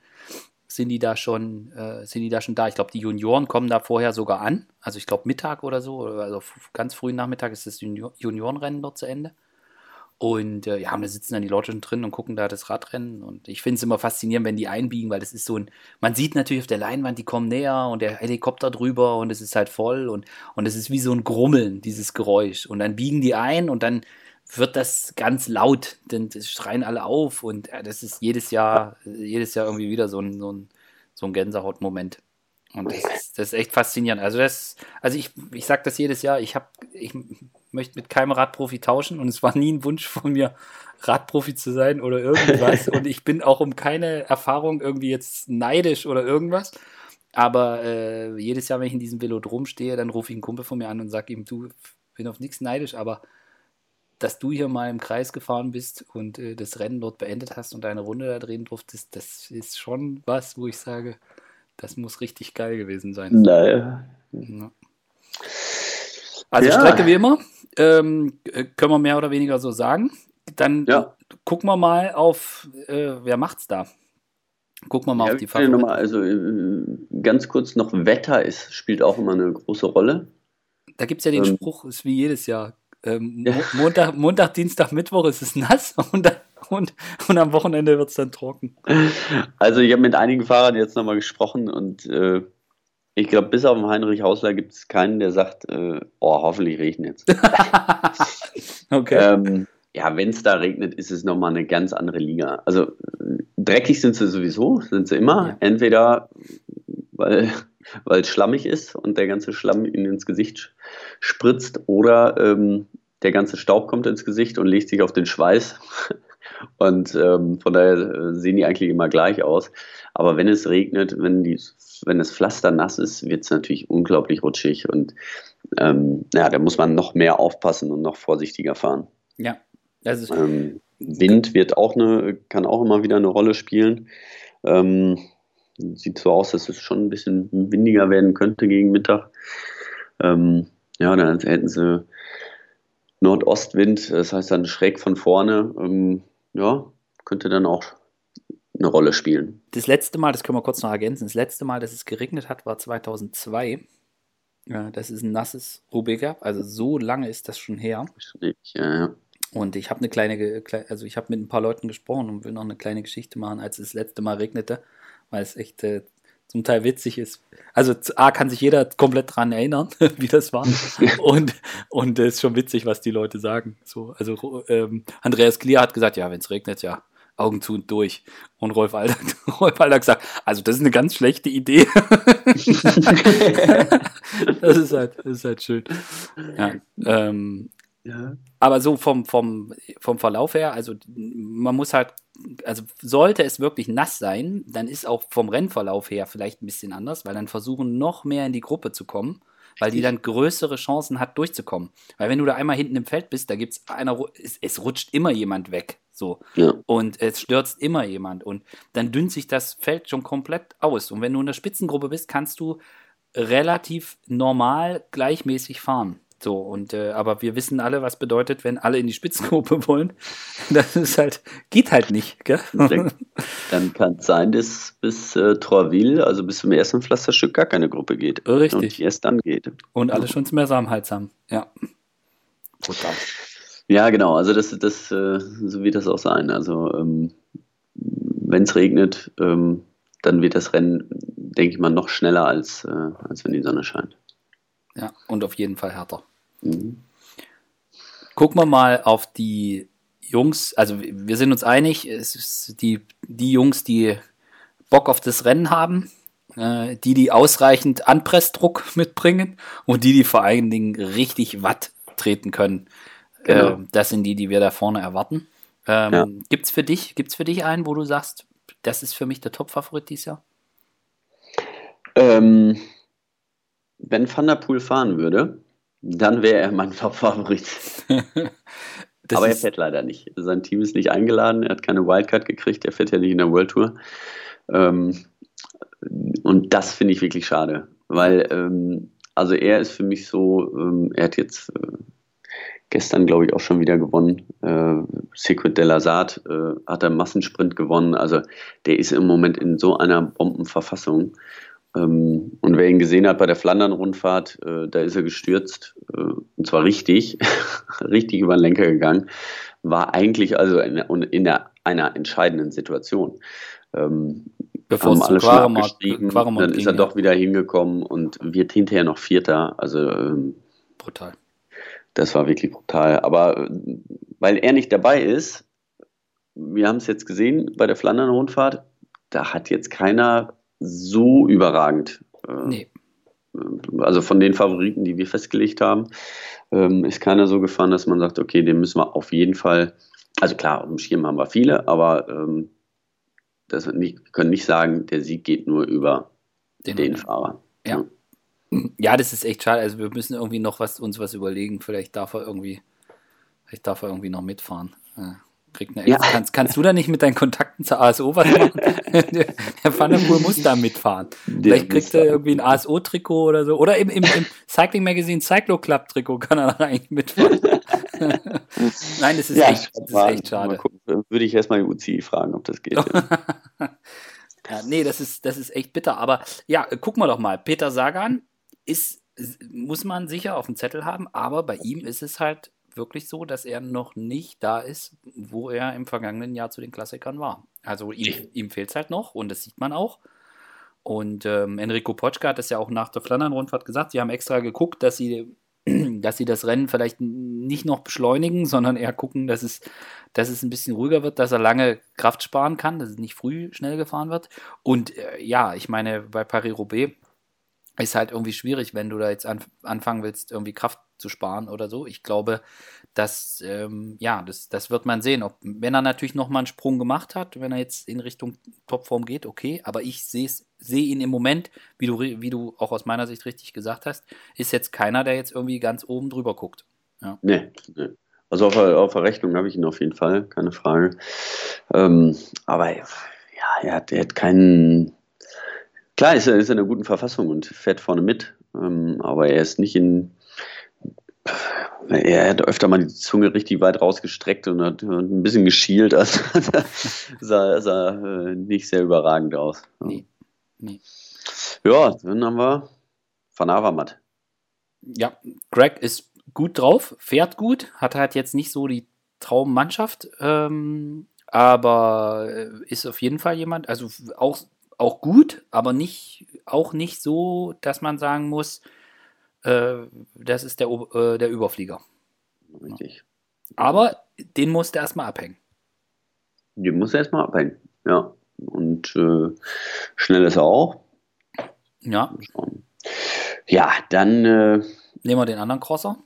sind die da schon, äh, sind die da schon da. Ich glaube, die Junioren kommen da vorher sogar an. Also ich glaube Mittag oder so, also ganz frühen Nachmittag ist das Junior Juniorenrennen dort zu Ende. Und äh, ja, da sitzen dann die Leute schon drin und gucken da das Radrennen. Und ich finde es immer faszinierend, wenn die einbiegen, weil das ist so ein, man sieht natürlich auf der Leinwand, die kommen näher und der Helikopter drüber und es ist halt voll und, und es ist wie so ein Grummeln, dieses Geräusch. Und dann biegen die ein und dann wird das ganz laut, denn das schreien alle auf und äh, das ist jedes Jahr, jedes Jahr irgendwie wieder so ein, so ein, so ein Gänsehautmoment. Und das ist, das ist echt faszinierend. Also das, also ich, ich sage das jedes Jahr, ich habe, ich möchte mit keinem Radprofi tauschen und es war nie ein Wunsch von mir, Radprofi zu sein oder irgendwas. (laughs) und ich bin auch um keine Erfahrung irgendwie jetzt neidisch oder irgendwas. Aber äh, jedes Jahr, wenn ich in diesem Velodrom stehe, dann rufe ich einen Kumpel von mir an und sage ihm, du, bin auf nichts neidisch, aber dass du hier mal im Kreis gefahren bist und äh, das Rennen dort beendet hast und deine Runde da drehen durftest, das ist schon was, wo ich sage, das muss richtig geil gewesen sein. Naja. Ja. Also ja. Strecke wie immer, ähm, äh, können wir mehr oder weniger so sagen. Dann ja. gucken wir mal auf, äh, wer macht's da? Gucken wir mal ja, auf die Favoriten. Also äh, ganz kurz noch, Wetter ist, spielt auch immer eine große Rolle. Da gibt es ja den ähm, Spruch, ist wie jedes Jahr. Ähm, Montag, Montag, Dienstag, Mittwoch ist es nass (laughs) und, und, und am Wochenende wird es dann trocken. Also ich habe mit einigen Fahrern jetzt nochmal gesprochen und äh, ich glaube, bis auf den Heinrich Hausler gibt es keinen, der sagt, äh, oh, hoffentlich regnet es. (laughs) okay. Ähm, ja, wenn es da regnet, ist es nochmal eine ganz andere Liga. Also dreckig sind sie sowieso, sind sie immer. Ja. Entweder weil weil es schlammig ist und der ganze Schlamm ihnen ins Gesicht spritzt oder ähm, der ganze Staub kommt ins Gesicht und legt sich auf den Schweiß. (laughs) Und ähm, von daher äh, sehen die eigentlich immer gleich aus. Aber wenn es regnet, wenn, die, wenn das Pflaster nass ist, wird es natürlich unglaublich rutschig. Und ähm, ja, da muss man noch mehr aufpassen und noch vorsichtiger fahren. Ja. Also ähm, Wind wird auch eine, kann auch immer wieder eine Rolle spielen. Ähm, sieht so aus, dass es schon ein bisschen windiger werden könnte gegen Mittag. Ähm, ja, dann hätten sie Nordostwind, das heißt dann schräg von vorne. Ähm, ja, könnte dann auch eine Rolle spielen. Das letzte Mal, das können wir kurz noch ergänzen, das letzte Mal, dass es geregnet hat, war 2002. Ja, das ist ein nasses Roubaix also so lange ist das schon her. Ja, ja. Und ich habe eine kleine, also ich habe mit ein paar Leuten gesprochen und will noch eine kleine Geschichte machen, als es das letzte Mal regnete weil es echt äh, zum Teil witzig ist. Also A kann sich jeder komplett dran erinnern, (laughs) wie das war. und und es ist schon witzig, was die Leute sagen. So, also ähm, Andreas Klier hat gesagt, ja, wenn es regnet, ja, Augen zu und durch. Und Rolf Alter, (laughs) Rolf Alter gesagt, also das ist eine ganz schlechte Idee. (laughs) das, ist halt, das ist halt schön. Ja, ähm, ja. Aber so vom, vom, vom Verlauf her, also man muss halt, also sollte es wirklich nass sein, dann ist auch vom Rennverlauf her vielleicht ein bisschen anders, weil dann versuchen noch mehr in die Gruppe zu kommen, weil die dann größere Chancen hat, durchzukommen. Weil wenn du da einmal hinten im Feld bist, da gibt's einer, es, es rutscht immer jemand weg. So. Ja. Und es stürzt immer jemand. Und dann dünnt sich das Feld schon komplett aus. Und wenn du in der Spitzengruppe bist, kannst du relativ normal gleichmäßig fahren. So, und äh, aber wir wissen alle, was bedeutet, wenn alle in die Spitzengruppe (laughs) wollen. Das ist halt, geht halt nicht, gell? (laughs) Dann kann es sein, dass bis äh, Torville, also bis zum ersten Pflasterstück, gar keine Gruppe geht. Richtig. Und erst dann geht. Und alle schon zum Hals haben. Ja. Total. Ja, genau. Also das, das, äh, so wird das auch sein. Also ähm, wenn es regnet, ähm, dann wird das Rennen, denke ich mal, noch schneller als, äh, als wenn die Sonne scheint. Ja, und auf jeden Fall härter. Mhm. Gucken wir mal auf die Jungs, also wir sind uns einig, es ist die, die Jungs, die Bock auf das Rennen haben, äh, die, die ausreichend Anpressdruck (laughs) mitbringen und die, die vor allen Dingen richtig Watt treten können. Genau. Äh, das sind die, die wir da vorne erwarten. Ähm, ja. Gibt's für dich, gibt's für dich einen, wo du sagst, das ist für mich der Top-Favorit dieses Jahr? Ähm, wenn Van der Poel fahren würde, Dann wäre er mein Top-Favorit. (laughs) Aber er fährt leider nicht. Sein Team ist nicht eingeladen, er hat keine Wildcard gekriegt, er fährt ja nicht in der World Tour. Ähm, und das finde ich wirklich schade, weil ähm, also er ist für mich so, ähm, er hat jetzt äh, gestern, glaube ich, auch schon wieder gewonnen. Äh, Secret de la Saat äh, hat er Massensprint gewonnen. Also der ist im Moment in so einer Bombenverfassung. Ähm, und wer ihn gesehen hat bei der Flandern-Rundfahrt, äh, da ist er gestürzt, äh, und zwar richtig, (laughs) richtig über den Lenker gegangen, war eigentlich also in, in der, einer entscheidenden Situation. Ähm, Bevor haben alle schon abgestiegen, dann ist er ging, doch wieder hingekommen und wird hinterher noch Vierter. Also ähm, brutal. Das war wirklich brutal. Aber äh, weil er nicht dabei ist, wir haben es jetzt gesehen bei der Flandern-Rundfahrt, da hat jetzt keiner so überragend. Äh, nee. Also von den Favoriten, die wir festgelegt haben, ähm, ist keiner so gefahren, dass man sagt, okay, den müssen wir auf jeden Fall. Also klar, auf dem Schirm haben wir viele, aber ähm, das nicht, wir können nicht sagen, der Sieg geht nur über den, den Fahrer. Ja. ja. das ist echt schade. Also wir müssen irgendwie noch was uns was überlegen. Vielleicht darf er irgendwie, vielleicht darf er irgendwie noch mitfahren. Ja. Kriegt eine ja. kannst, kannst du da nicht mit deinen Kontakten zur ASO was machen? (laughs) der, der Van der Poel muss da mitfahren. Der Vielleicht kriegt er irgendwie ein ASO-Trikot oder so. Oder im, im, im Cycling Magazine Cyclo Club Trikot kann er da eigentlich mitfahren. (laughs) Nein, das ist, ja, echt, das ist echt schade. Würde ich erstmal die UCI fragen, ob das geht. (laughs) ja, nee, das ist, das ist echt bitter. Aber ja, guck mal doch mal. Peter Sagan ist, muss man sicher auf dem Zettel haben, aber bei ihm ist es halt wirklich so, dass er noch nicht da ist, wo er im vergangenen Jahr zu den Klassikern war. Also ihm, ihm fehlt es halt noch und das sieht man auch. Und ähm, Enrico Potschka hat das ja auch nach der Flandern-Rundfahrt gesagt. Sie haben extra geguckt, dass sie, (clears throat) dass sie das Rennen vielleicht nicht noch beschleunigen, sondern eher gucken, dass es, dass es ein bisschen ruhiger wird, dass er lange Kraft sparen kann, dass es nicht früh schnell gefahren wird. Und äh, ja, ich meine, bei Paris-Roubaix ist halt irgendwie schwierig, wenn du da jetzt an, anfangen willst, irgendwie Kraft zu sparen oder so. Ich glaube, dass, ähm, ja, das, das wird man sehen. Ob, wenn er natürlich nochmal einen Sprung gemacht hat, wenn er jetzt in Richtung Topform geht, okay. Aber ich sehe ihn im Moment, wie du, wie du auch aus meiner Sicht richtig gesagt hast, ist jetzt keiner, der jetzt irgendwie ganz oben drüber guckt. Ja. Nee, nee. Also auf auf der Rechnung habe ich ihn auf jeden Fall, keine Frage. Ähm, aber ja, er hat, er hat keinen Klar ist er, ist in einer guten Verfassung und fährt vorne mit, ähm, aber er ist nicht in. Er hat öfter mal die Zunge richtig weit rausgestreckt und hat ein bisschen geschielt. (laughs) Also sah, sah äh, nicht sehr überragend aus. Nee. nee. Ja, dann haben wir Van Avermaet. Ja, Greg ist gut drauf, fährt gut, hat halt jetzt nicht so die Traummannschaft, ähm, aber äh, ist auf jeden Fall jemand, also auch auch gut, aber nicht, auch nicht so, dass man sagen muss, äh, das ist der, äh, der Überflieger. Richtig. Aber den musste erstmal abhängen. Den muss er erstmal abhängen, ja. Und äh, schnell ist er auch. Ja. Ja, dann. Äh, Nehmen wir den anderen Crosser.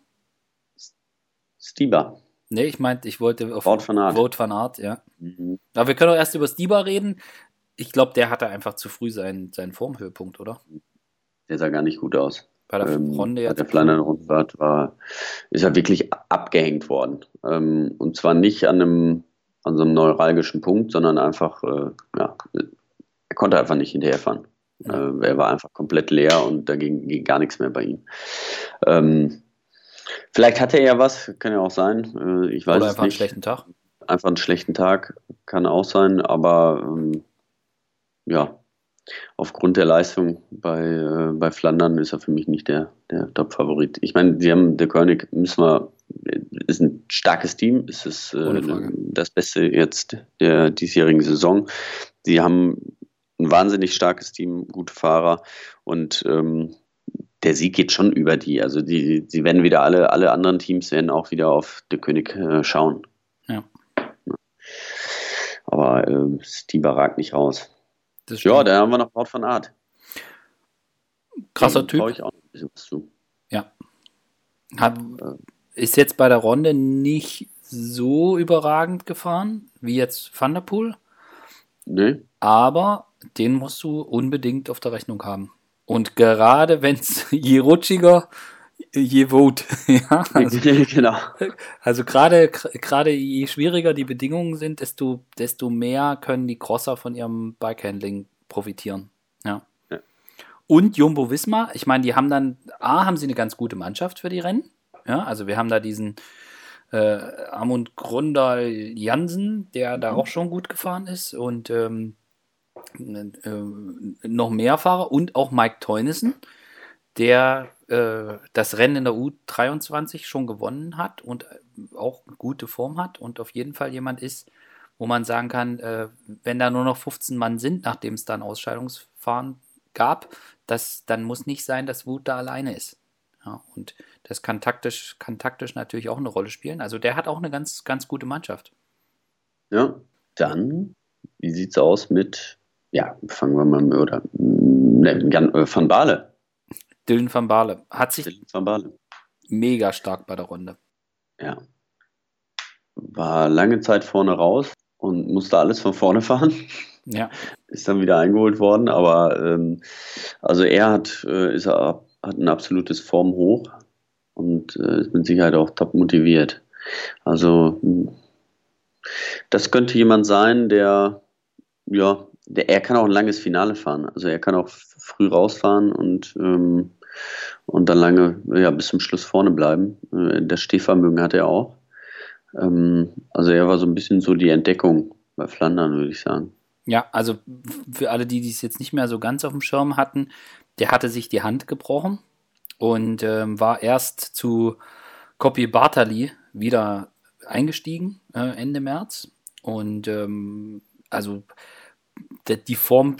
Stieber. Nee, ich meinte, ich wollte auf Vote van Art. Vote van Art, ja. Mhm. Aber wir können auch erst über Stieber reden ich glaube, der hatte einfach zu früh seinen, seinen Formhöhepunkt, oder? Der sah gar nicht gut aus. Bei der ähm, Runde jetzt. Bei der Flandern-Rundfahrt war, ist er wirklich abgehängt worden. Ähm, und zwar nicht an einem, an so einem neuralgischen Punkt, sondern einfach, äh, ja, er konnte einfach nicht hinterherfahren. Ja. Äh, er war einfach komplett leer und da ging, ging gar nichts mehr bei ihm. Ähm, vielleicht hatte er ja was, kann ja auch sein. Äh, ich weiß Oder einfach nicht. einen schlechten Tag. Einfach einen schlechten Tag kann auch sein, aber ähm, ja, aufgrund der Leistung bei, äh, bei Flandern ist er für mich nicht der, der Top-Favorit. Ich meine, sie haben, der König müssen wir, ist ein starkes Team, ist es äh, das Beste jetzt der diesjährigen Saison. Sie haben ein wahnsinnig starkes Team, gute Fahrer und ähm, der Sieg geht schon über die. Also die, sie werden wieder alle, alle anderen Teams werden auch wieder auf De König äh, schauen. Ja. Aber äh, Stieber ragt nicht raus ja, da haben wir noch Wort von Art. Krasser Typ. Ich auch ein bisschen was zu. Ja. Hat, ist jetzt bei der Runde nicht so überragend gefahren wie jetzt Van der Poel. Nee. Aber den musst du unbedingt auf der Rechnung haben. Und gerade wenn es (laughs) je rutschiger, je vote. (laughs) ja, also, (laughs) genau. Also gerade gerade je schwieriger die Bedingungen sind, desto desto mehr können die Crosser von ihrem Bikehandling profitieren. Ja. ja. Und Jumbo Visma, ich meine, die haben dann A haben sie eine ganz gute Mannschaft für die Rennen. Ja, also wir haben da diesen äh, Amund Grundal Jansen, der da mhm. auch schon gut gefahren ist und ähm, äh, noch mehr Fahrer und auch Mike Teunissen, der äh, das Rennen in der U23 schon gewonnen hat und äh, auch gute Form hat und auf jeden Fall jemand ist, wo man sagen kann, äh, wenn da nur noch 15 Mann sind, nachdem es dann Ausscheidungsfahren gab, das, dann muss nicht sein, dass Wut da alleine ist. Ja, und das kann taktisch, kann taktisch natürlich auch eine Rolle spielen. Also der hat auch eine ganz, ganz gute Mannschaft. Ja, dann, wie sieht es aus mit, ja, fangen wir mal mit, oder ne, Van Baale. Dylan van Baale hat sich van Baale. mega stark bei der Runde. Ja. War lange Zeit vorne raus und musste alles von vorne (laughs) fahren. Ja. Ist dann wieder eingeholt worden, aber ähm, also er hat, äh, ist er, hat ein absolutes Formhoch und äh, ist mit Sicherheit auch top motiviert. Also das könnte jemand sein, der ja, der, er kann auch ein langes Finale fahren. Also er kann auch früh rausfahren und ähm, und dann lange ja, bis zum Schluss vorne bleiben. Äh, das Stehvermögen hat er auch. Ähm, also er war so ein bisschen so die Entdeckung bei Flandern, würde ich sagen. Ja, also für alle, die es jetzt nicht mehr so ganz auf dem Schirm hatten, der hatte sich die Hand gebrochen und ähm, war erst zu Copy Bartali wieder eingestiegen äh, Ende März. Und ähm, also die Form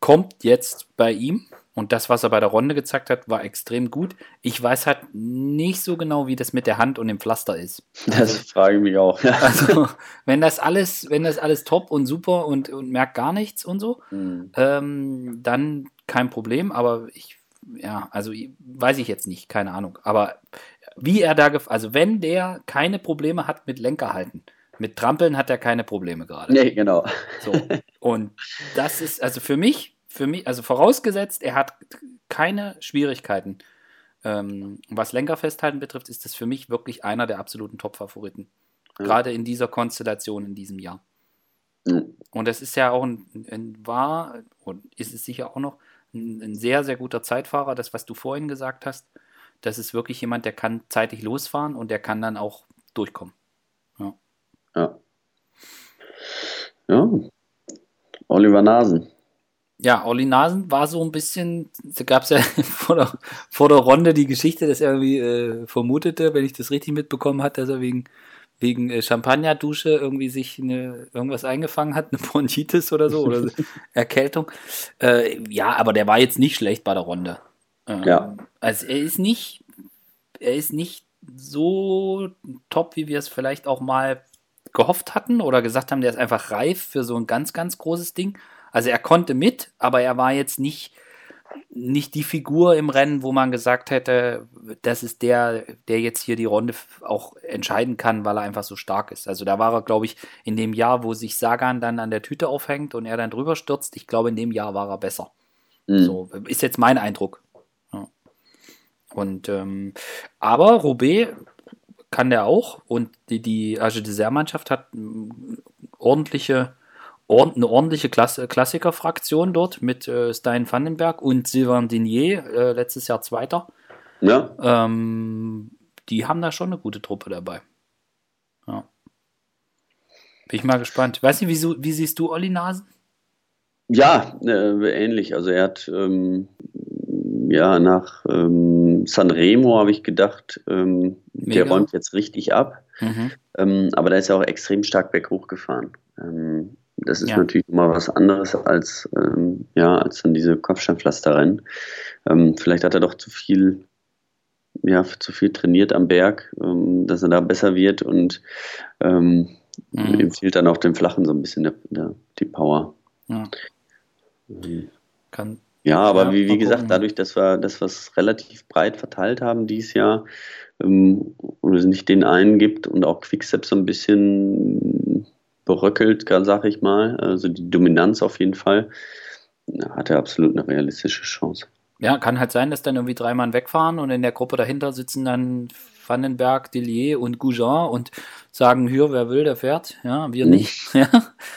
kommt jetzt bei ihm. Und das, was er bei der Runde gezeigt hat, war extrem gut. Ich weiß halt nicht so genau, wie das mit der Hand und dem Pflaster ist. Das also, frage ich mich auch. (laughs) also, wenn das alles, wenn das alles top und super und, und merkt gar nichts und so, mhm. ähm, dann kein Problem. Aber ich, ja, also weiß ich jetzt nicht, keine Ahnung. Aber wie er da, also wenn der keine Probleme hat mit Lenkerhalten, mit Trampeln hat er keine Probleme gerade. Nee, genau. So. Und das ist, also für mich, für mich, also vorausgesetzt, er hat keine Schwierigkeiten. Ähm, was Lenkerfesthalten betrifft, ist das für mich wirklich einer der absoluten Top-Favoriten. Ja. Gerade in dieser Konstellation in diesem Jahr. Ja. Und das ist ja auch ein, ein, war und ist es sicher auch noch ein, ein, sehr, sehr guter Zeitfahrer. Das, was du vorhin gesagt hast, das ist wirklich jemand, der kann zeitig losfahren und der kann dann auch durchkommen. Ja. Ja. ja. Oliver Nasen. Ja, Olli Nasen war so ein bisschen, da gab es ja (laughs) vor der, vor der Runde die Geschichte, dass er irgendwie äh, vermutete, wenn ich das richtig mitbekommen hat, dass er wegen, wegen äh, Champagnerdusche irgendwie sich eine, irgendwas eingefangen hat, (laughs) eine Bronchitis oder so, oder (laughs) Erkältung. Äh, ja, aber der war jetzt nicht schlecht bei der Runde. Ähm, ja. Also er ist nicht, er ist nicht so top, wie wir es vielleicht auch mal gehofft hatten oder gesagt haben, der ist einfach reif für so ein ganz, ganz großes Ding. Also er konnte mit, aber er war jetzt nicht, nicht die Figur im Rennen, wo man gesagt hätte, das ist der, der jetzt hier die Runde auch entscheiden kann, weil er einfach so stark ist. Also da war er, glaube ich, in dem Jahr, wo sich Sagan dann an der Tüte aufhängt und er dann drüber stürzt, ich glaube, in dem Jahr war er besser. Mhm. So ist jetzt mein Eindruck. Ja. Und ähm, aber Roubaix kann der auch und die, die Age Dessert-Mannschaft hat ordentliche eine ordentliche Klasse, Klassiker-Fraktion dort mit äh, Stein Vandenberg und Sylvain Dinier, äh, letztes Jahr Zweiter. Ja. Ähm, die haben da schon eine gute Truppe dabei. Ja. Bin ich mal gespannt. Weiß nicht, wie, wie siehst du Olli Nasen? Ja, äh, ähnlich. Also er hat ähm, ja nach ähm, Sanremo habe ich gedacht, ähm, der räumt jetzt richtig ab. Mhm. Ähm, aber da ist er auch extrem stark berghoch gefahren. Ähm, das ist ja. natürlich immer was anderes als, ähm, ja, als dann diese Kopfsteinpflasterrennen. Ähm, vielleicht hat er doch zu viel, ja, zu viel trainiert am Berg, ähm, dass er da besser wird und ähm, mhm. ihm fehlt dann auf dem Flachen so ein bisschen der, der, die Power. Ja. Kann, ja, aber ja, wie, wie gesagt, dadurch, dass wir, dass wir es relativ breit verteilt haben dieses Jahr ähm, und es nicht den einen gibt und auch Quickstep so ein bisschen beröckelt, sag ich mal. Also die Dominanz auf jeden Fall. Hat er absolut eine realistische Chance. Ja, kann halt sein, dass dann irgendwie drei Mann wegfahren und in der Gruppe dahinter sitzen dann Vandenberg, Delier und Goujon und sagen, hier, wer will, der fährt. Ja, wir nicht. (laughs) ja.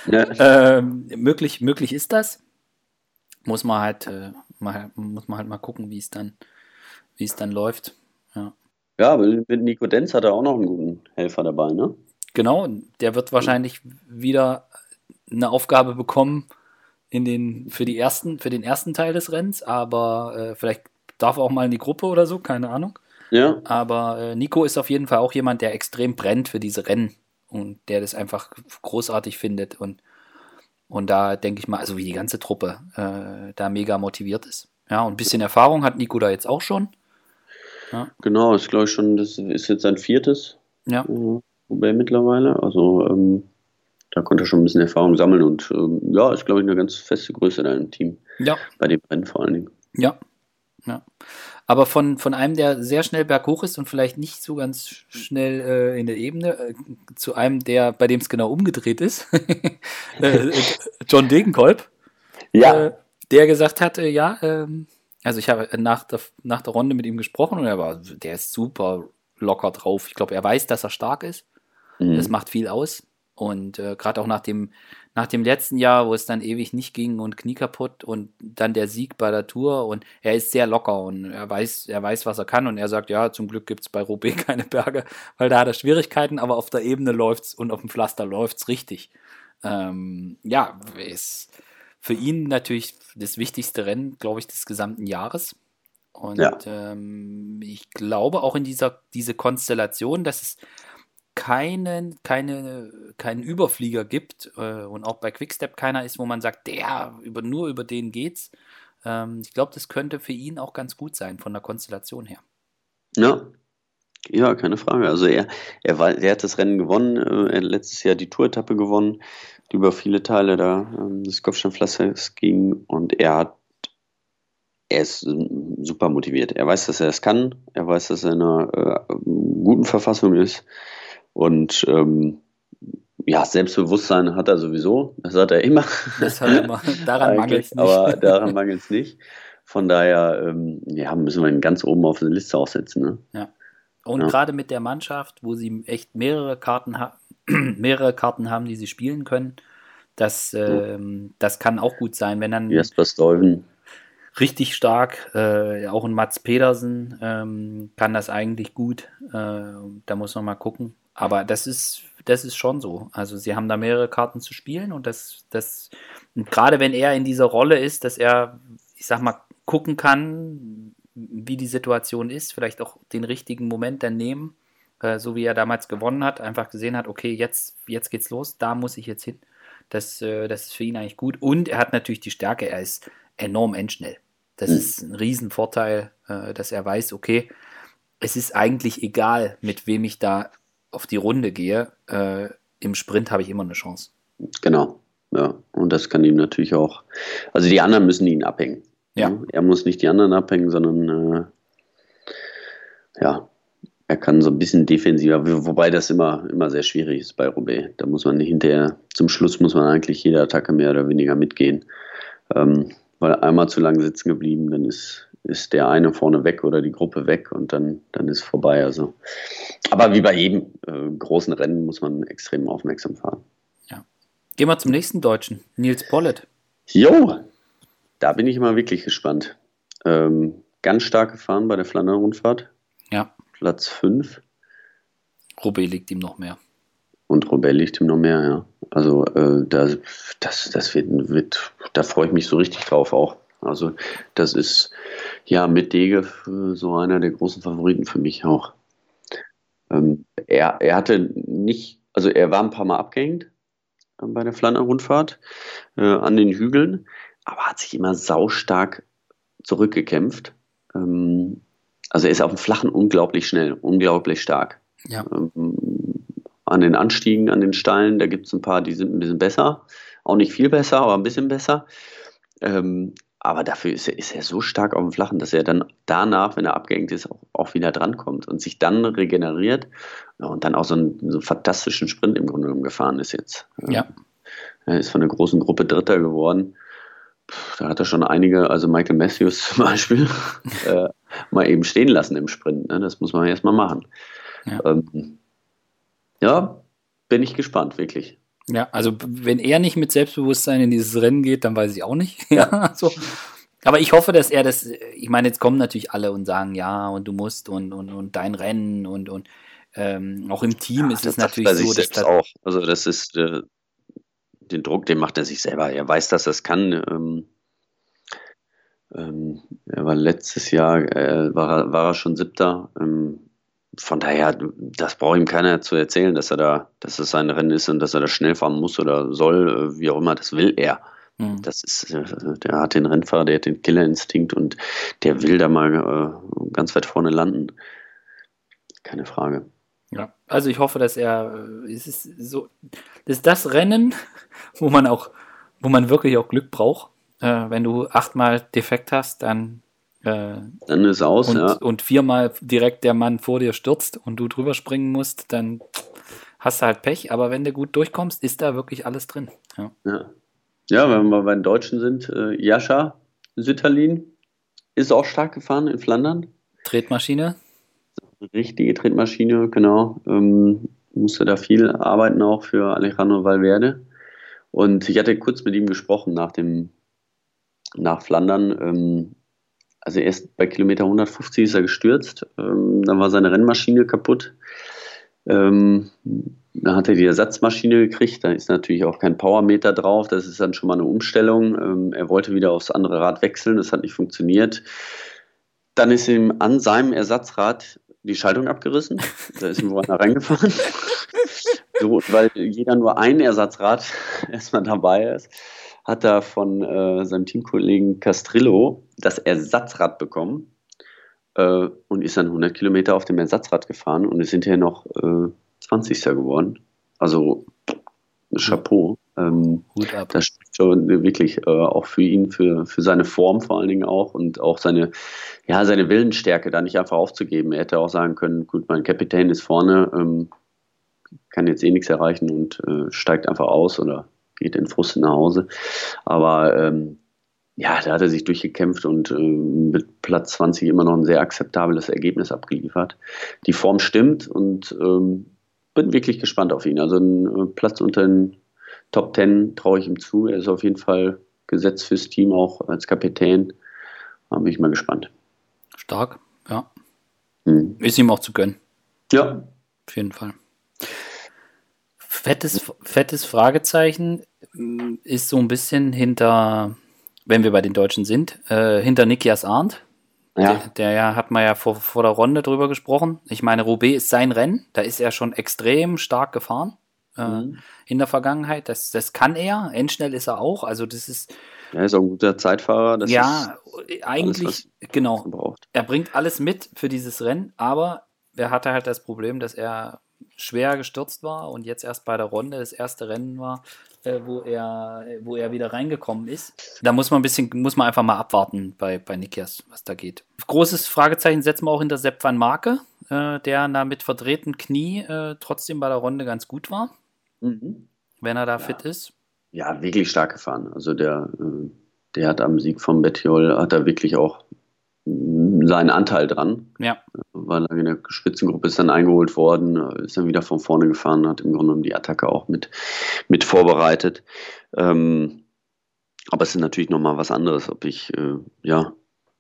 ja. Ähm, möglich, möglich ist das. Muss man halt, äh, mal, muss man halt mal gucken, wie es dann, wie es dann läuft. Ja. Ja, aber mit Nico Denz hat er auch noch einen guten Helfer dabei, ne? Genau, der wird wahrscheinlich wieder eine Aufgabe bekommen in den, für, die ersten, für den ersten Teil des Rennens, aber äh, vielleicht darf er auch mal in die Gruppe oder so, keine Ahnung. Ja. Aber äh, Nico ist auf jeden Fall auch jemand, der extrem brennt für diese Rennen und der das einfach großartig findet und, und da denke ich mal, also wie die ganze Truppe äh, da mega motiviert ist. Ja, und ein bisschen Erfahrung hat Nico da jetzt auch schon. Ja. Genau, ist glaube ich schon, das ist jetzt sein viertes. Ja. Äh, Roubaix mittlerweile. Also ähm, da konnte er schon ein bisschen Erfahrung sammeln und ähm, ja, ist glaube ich eine ganz feste Größe da im Team. Ja. Bei dem Rennen vor allen Dingen. Ja. Ja. Aber von, von einem, der sehr schnell berghoch ist und vielleicht nicht so ganz schnell äh, in der Ebene, äh, zu einem, der, bei dem es genau umgedreht ist, (laughs) äh, John Degenkolb, ja. Äh, der gesagt hat, äh, ja, ähm, also ich habe nach der, nach der Runde mit ihm gesprochen und er war, der ist super locker drauf. Ich glaube, er weiß, dass er stark ist. Mhm. Das macht viel aus. Und äh, gerade auch nach dem, nach dem letzten Jahr, wo es dann ewig nicht ging und Knie kaputt und dann der Sieg bei der Tour und er ist sehr locker und er weiß, er weiß, was er kann und er sagt, ja, zum Glück gibt es bei Roubaix (laughs) keine Berge, weil da hat er Schwierigkeiten, aber auf der Ebene läuft's und auf dem Pflaster läuft's richtig. Ähm, ja, ist für ihn natürlich das wichtigste Rennen, glaube ich, des gesamten Jahres. Und ja. ähm, ich glaube auch in dieser diese Konstellation, dass es keinen, keine, keinen Überflieger gibt äh, und auch bei Quickstep keiner ist, wo man sagt, der, über, nur über den geht's. Ähm, ich glaube, das könnte für ihn auch ganz gut sein, von der Konstellation her. Ja, ja, keine Frage. Also er, er, war, er hat das Rennen gewonnen, äh, er hat letztes Jahr die Tour-Etappe gewonnen, die über viele Teile da ähm, des Kopfsteinpflasters ging und er hat er ist super motiviert. Er weiß, dass er es kann. Er weiß, dass er in einer äh, guten Verfassung ist. Und ähm, ja, Selbstbewusstsein hat er sowieso. Das hat er immer. Das hat er immer. (laughs) Daran mangelt es nicht. Aber (laughs) daran mangelt es nicht. Von daher ähm, ja, müssen wir ihn ganz oben auf der Liste aufsetzen. Ne? Ja. Und ja. gerade mit der Mannschaft, wo sie echt mehrere Karten, ha (clears throat) mehrere Karten haben, die sie spielen können, das, ähm, das kann auch gut sein, wenn dann. Jesper Stuyven. Richtig stark, äh, auch ein Mats Pedersen ähm, kann das eigentlich gut. Äh, da muss man mal gucken. Aber das ist, das ist schon so. Also sie haben da mehrere Karten zu spielen und das, das, und gerade wenn er in dieser Rolle ist, dass er, ich sag mal, gucken kann, wie die Situation ist, vielleicht auch den richtigen Moment dann nehmen, äh, so wie er damals gewonnen hat, einfach gesehen hat, okay, jetzt, jetzt geht's los, da muss ich jetzt hin. Das, äh, das ist für ihn eigentlich gut. Und er hat natürlich die Stärke, er ist enorm endschnell. Das mhm. ist ein Riesenvorteil, äh, dass er weiß, okay, es ist eigentlich egal, mit wem ich da auf die Runde gehe, äh, im Sprint habe ich immer eine Chance. Genau, ja. Und das kann ihm natürlich auch, also die anderen müssen ihn abhängen. Ja. Er muss nicht die anderen abhängen, sondern äh, ja, er kann so ein bisschen defensiver, wobei das immer, immer sehr schwierig ist bei Roubaix. Da muss man hinterher, zum Schluss muss man eigentlich jede Attacke mehr oder weniger mitgehen. Ähm, weil einmal zu lang sitzen geblieben, dann ist ist der eine vorne weg oder die Gruppe weg und dann, dann ist vorbei. Also. Aber wie bei jedem äh, großen Rennen muss man extrem aufmerksam fahren. Ja. Gehen wir zum nächsten Deutschen, Nils Pollitt. Jo, da bin ich mal wirklich gespannt. Ähm, ganz stark gefahren bei der Flandern-Rundfahrt. Ja. Platz 5. Roubaix liegt ihm noch mehr. Und Roubaix liegt ihm noch mehr, ja. Also äh, das, das, das wird, wird, da freue ich mich so richtig drauf auch. Also das ist ja mit Dege so einer der großen Favoriten für mich auch. Ähm, er, er hatte nicht, also er war ein paar Mal abgehängt äh, bei der Flandern-Rundfahrt äh, an den Hügeln, aber hat sich immer saustark zurückgekämpft. Ähm, also er ist auf dem Flachen unglaublich schnell, unglaublich stark. Ja. Ähm, an den Anstiegen, an den Steilen, da gibt es ein paar, die sind ein bisschen besser. Auch nicht viel besser, aber ein bisschen besser. Ähm, aber dafür ist er, ist er so stark auf dem Flachen, dass er dann danach, wenn er abgehängt ist, auch, auch wieder drankommt und sich dann regeneriert und dann auch so einen, so einen fantastischen Sprint im Grunde genommen gefahren ist jetzt. Ja. Er ist von der großen Gruppe Dritter geworden. da hat er schon einige, also Michael Matthews zum Beispiel, (laughs) äh, mal eben stehen lassen im Sprint. Ne? Das muss man erstmal machen. Ja. Ähm, ja, bin ich gespannt, wirklich. Ja, also wenn er nicht mit Selbstbewusstsein in dieses Rennen geht, dann weiß ich auch nicht. (laughs) ja, so. Aber ich hoffe, dass er das, ich meine, jetzt kommen natürlich alle und sagen, ja, und du musst und, und, und dein Rennen und, und ähm, auch im Team ja, ist es natürlich so, dass das auch. Also das ist äh, den Druck, den macht er sich selber. Er weiß, dass er es kann. Ähm, ähm, er war letztes Jahr äh, war, er, war er schon Siebter. Ähm, von daher, das braucht ihm keiner zu erzählen, dass er da, dass es sein Rennen ist und dass er da schnell fahren muss oder soll, äh, wie auch immer. Das will er. Mhm. Das ist, äh, der hat den Rennfahrer, der hat den Killerinstinkt und der will da mal äh, ganz weit vorne landen. Keine Frage. Ja, also ich hoffe, dass er, es ist so, das ist das Rennen, wo man auch, wo man wirklich auch Glück braucht. Wenn du achtmal defekt hast, dann äh, dann ist aus, und, ja. Und viermal direkt der Mann vor dir stürzt und du drüber springen musst, dann hast du halt Pech. Aber wenn du gut durchkommst, ist da wirklich alles drin. Ja, ja. ja wenn wir bei den Deutschen sind, äh, Jascha Sütterlin ist auch stark gefahren in Flandern. Tretmaschine? Richtige Tretmaschine, genau. Ähm, musste da viel arbeiten auch für Alejandro Valverde. Und ich hatte kurz mit ihm gesprochen nach dem nach Flandern. Ähm, also erst bei Kilometer 150 ist er gestürzt, ähm, dann war seine Rennmaschine kaputt. Ähm, dann hat er die Ersatzmaschine gekriegt, da ist natürlich auch kein Powermeter drauf, das ist dann schon mal eine Umstellung. Ähm, er wollte wieder aufs andere Rad wechseln, das hat nicht funktioniert. Dann ist ihm an seinem Ersatzrad die Schaltung abgerissen. Da ist ihm einer (laughs) reingefahren. so, weil jeder nur ein Ersatzrad (laughs) erstmal dabei ist, hat er von äh, seinem Teamkollegen Castrillo das Ersatzrad bekommen äh, und ist dann 100 Kilometer auf dem Ersatzrad gefahren und ist hinterher noch äh, 20. geworden. Also Chapeau. Ähm, Hut ab. Das spricht schon wirklich äh, auch für ihn, für, für seine Form vor allen Dingen auch und auch seine, ja, seine Willensstärke, da nicht einfach aufzugeben. Er hätte auch sagen können, gut, mein Kapitän ist vorne, ähm, kann jetzt eh nichts erreichen und äh, steigt einfach aus oder geht in Frust nach Hause. Aber ähm, ja, da hat er sich durchgekämpft und äh, mit Platz 20 immer noch ein sehr akzeptables Ergebnis abgeliefert. Die Form stimmt und ähm, bin wirklich gespannt auf ihn. Also ein äh, Platz unter den Top 10 traue ich ihm zu. Er ist auf jeden Fall gesetzt fürs Team, auch als Kapitän. Da bin ich mal gespannt. Stark, ja. Hm. Ist ihm auch zu gönnen. Ja. Auf jeden Fall. Fettes, fettes Fragezeichen mm, ist so ein bisschen hinter, wenn wir bei den Deutschen sind, äh, hinter Nikias Arndt. Ja. Der, der hat man ja vor, vor der Runde drüber gesprochen. Ich meine, Roubaix ist sein Rennen. Da ist er schon extrem stark gefahren äh, mhm. in der Vergangenheit. Das, das kann er. Endschnell ist er auch. Also das ist. Er ist auch ein guter Zeitfahrer. Das ja, eigentlich, alles, genau. Er bringt alles mit für dieses Rennen, aber er hatte halt das Problem, dass er schwer gestürzt war und jetzt erst bei der Runde das erste Rennen war, äh, wo, er, wo er wieder reingekommen ist. Da muss man ein bisschen, muss man einfach mal abwarten bei, bei Nikias, was da geht. Großes Fragezeichen setzen wir auch hinter Sepp van Marke, äh, der da mit verdrehten Knie äh, trotzdem bei der Runde ganz gut war. Mhm. Wenn er da ja. fit ist. Ja, wirklich stark gefahren. Also der, äh, der hat am Sieg von Bettiol, hat er wirklich auch seinen Anteil dran. Ja. War lange in der Spitzengruppe, ist dann eingeholt worden, ist dann wieder von vorne gefahren, hat im Grunde genommen die Attacke auch mit, mit vorbereitet. Ähm, aber es ist natürlich nochmal was anderes, ob ich, äh, ja,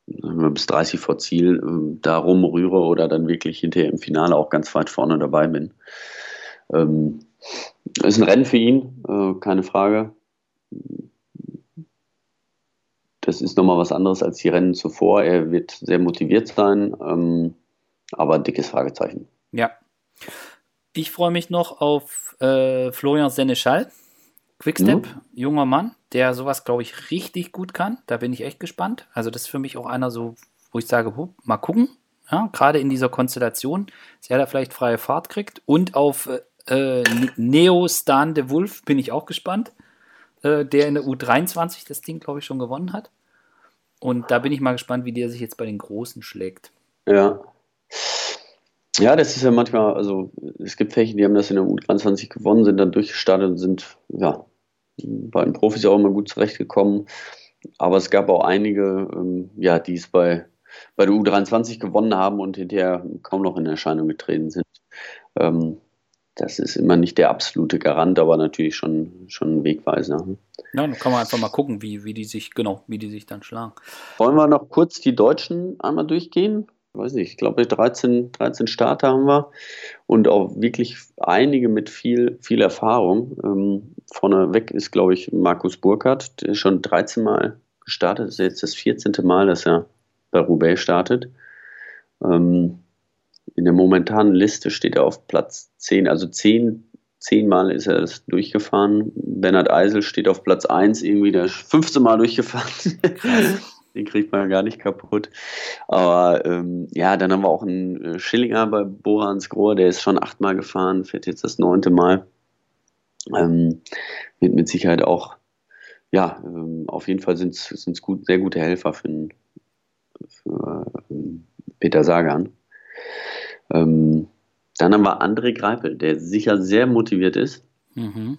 bis 30 vor Ziel äh, da rumrühre oder dann wirklich hinterher im Finale auch ganz weit vorne dabei bin. Ähm, ist ein Rennen für ihn, äh, keine Frage das ist nochmal was anderes als die Rennen zuvor. Er wird sehr motiviert sein, ähm, aber ein dickes Fragezeichen. Ja. Ich freue mich noch auf äh, Florian Seneschal, Quickstep, mhm. junger Mann, der sowas, glaube ich, richtig gut kann. Da bin ich echt gespannt. Also, das ist für mich auch einer so, wo ich sage, huh, mal gucken. Ja, gerade in dieser Konstellation, dass er da vielleicht freie Fahrt kriegt. Und auf äh, Neo Stan de Wolf bin ich auch gespannt, äh, der in der U23 das Ding, glaube ich, schon gewonnen hat. Und da bin ich mal gespannt, wie der sich jetzt bei den Großen schlägt. Ja. Ja, das ist ja manchmal, also es gibt Fächen, die haben das in der U23 gewonnen, sind dann durchgestartet und sind, ja, bei den Profis auch immer gut zurechtgekommen. aber es gab auch einige, ähm, ja, die es bei, bei der U23 gewonnen haben und hinterher kaum noch in Erscheinung getreten sind. Ähm, das ist immer nicht der absolute Garant, aber natürlich schon, schon ein Wegweiser. Ja, dann kann man einfach mal gucken, wie, wie die sich, genau, wie die sich dann schlagen. Wollen wir noch kurz die Deutschen einmal durchgehen? weiß nicht, ich glaube 13, 13 Starter haben wir und auch wirklich einige mit viel, viel Erfahrung. Ähm, vorneweg ist, glaube ich, Markus Burkhardt, der ist schon 13 Mal gestartet, das ist jetzt das 14. Mal, dass er bei Roubaix startet. Ähm, in der momentanen Liste steht er auf Platz 10, also 10, 10 Mal ist er das durchgefahren. Bernhard Eisel steht auf Platz 1, irgendwie der 15 Mal durchgefahren. (laughs) den kriegt man gar nicht kaputt. Aber ähm, ja, dann haben wir auch einen äh, Schillinger bei Borans Grohr, der ist schon achtmal gefahren, fährt jetzt das neunte Mal. Ähm, wird mit Sicherheit auch, ja, ähm, auf jeden Fall sind es gut, sehr gute Helfer für, für ähm, Peter Sagan. Ähm, dann haben wir André Greipel, der sicher sehr motiviert ist. Mhm.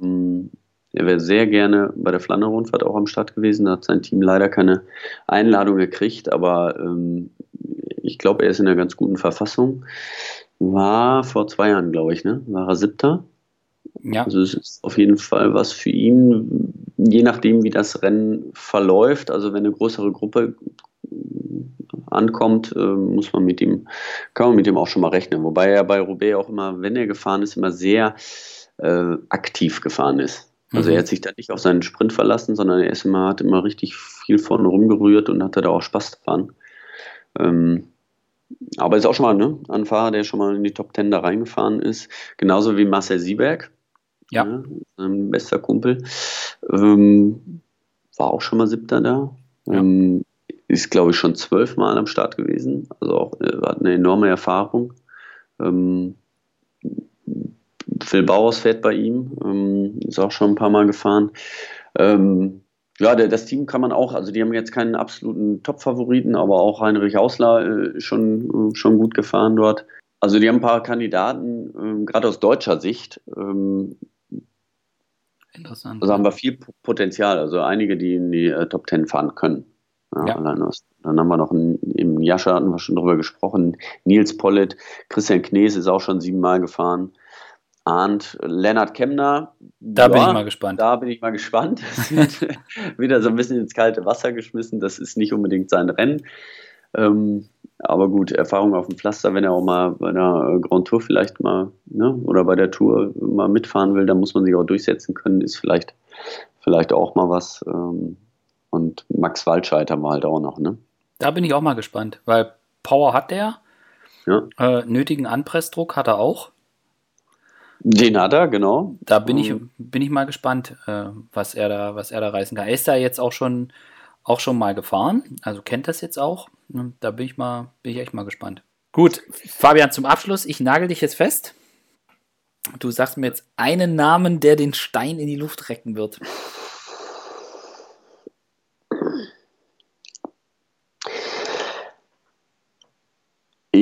Ähm, er wäre sehr gerne bei der Flandern-Rundfahrt auch am Start gewesen, da hat sein Team leider keine Einladung gekriegt, aber ähm, ich glaube, er ist in einer ganz guten Verfassung. War vor zwei Jahren, glaube ich, ne? War er siebter? Ja. Also es ist auf jeden Fall was für ihn, je nachdem, wie das Rennen verläuft. Also wenn eine größere Gruppe ankommt, äh, muss man mit ihm, kann man mit ihm auch schon mal rechnen. Wobei er bei Roubaix auch immer, wenn er gefahren ist, immer sehr äh, aktiv gefahren ist. Also mhm. er hat sich da nicht auf seinen Sprint verlassen, sondern er ist immer, hat immer richtig viel vorne rumgerührt und hatte da auch Spaß dran. Ähm, aber ist auch schon mal ne, ein Fahrer, der schon mal in die Top Ten da reingefahren ist. Genauso wie Marcel Sieberg. Ja. ja sein bester Kumpel. Ähm, war auch schon mal siebter da. Ja. Ähm, ist, glaube ich, schon zwölfmal am Start gewesen. Also auch äh, hat eine enorme Erfahrung. Ähm, Phil Bauers fährt bei ihm, ähm, ist auch schon ein paar Mal gefahren. Ähm, ja, der, das Team kann man auch, also die haben jetzt keinen absoluten Top-Favoriten, aber auch Heinrich Hausler äh, schon, äh, schon gut gefahren dort. Also die haben ein paar Kandidaten, ähm, gerade aus deutscher Sicht. Ähm, Interessant. Also haben wir viel Potenzial, also einige, die in die äh, Top Ten fahren können. Ja, ja. Dann haben wir noch einen, im Jascha hatten wir schon drüber gesprochen, Nils Pollitt, Christian Knees ist auch schon siebenmal gefahren. Arndt Lennart Kemner. Da ja, bin ich mal gespannt. Da bin ich mal gespannt. (laughs) wieder so ein bisschen ins kalte Wasser geschmissen. Das ist nicht unbedingt sein Rennen. Ähm, aber gut, Erfahrung auf dem Pflaster, wenn er auch mal bei der Grand Tour vielleicht mal, ne, oder bei der Tour mal mitfahren will, dann muss man sich auch durchsetzen können, ist vielleicht, vielleicht auch mal was. Ähm, und Max Waldscheid haben wir halt auch noch, ne? Da bin ich auch mal gespannt, weil Power hat der. Ja. Äh, nötigen Anpressdruck hat er auch. Den hat er, genau. Da bin ich, ähm. bin ich mal gespannt, äh, was er da, was er da reißen kann. Er ist da jetzt auch schon, auch schon mal gefahren, also kennt das jetzt auch. Da bin ich mal, bin ich echt mal gespannt. Gut, Fabian, zum Abschluss, ich nagel dich jetzt fest. Du sagst mir jetzt einen Namen, der den Stein in die Luft recken wird.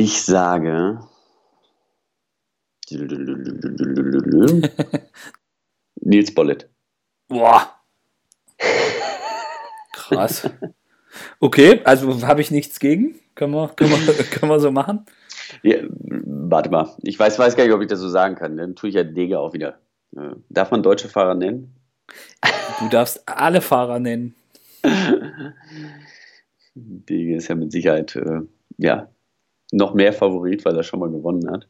Ich sage Nils Bollet. Boah. Krass. Okay, also habe ich nichts gegen. Können wir, können wir, (laughs) können wir so machen? Ja, warte mal. Ich weiß, weiß gar nicht, ob ich das so sagen kann. Dann tue ich ja Dege auch wieder. Darf man deutsche Fahrer nennen? Du darfst alle Fahrer nennen. (laughs) Dege ist ja mit Sicherheit äh, ja, noch mehr Favorit, weil er schon mal gewonnen hat.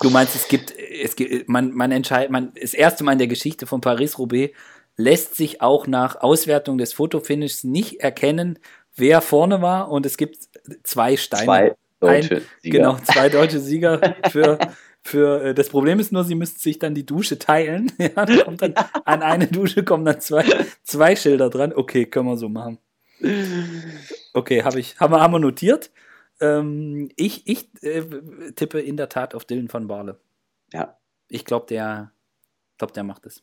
Du meinst, es gibt, es gibt, man, man entscheidet, man, das erste Mal in der Geschichte von Paris-Roubaix lässt sich auch nach Auswertung des Fotofinishes nicht erkennen, wer vorne war und es gibt zwei Steine. Zwei deutsche Ein, Sieger. Genau, zwei deutsche Sieger für, für äh, das Problem ist nur, sie müssten sich dann die Dusche teilen. (laughs) Ja, da kommt dann, an eine Dusche kommen dann zwei, zwei Schilder dran. Okay, können wir so machen. Okay, hab ich, haben, wir, haben wir notiert. Ähm, ich ich äh, tippe in der Tat auf Dylan von Barle. Ja. Ich glaube, der, glaub, der macht es.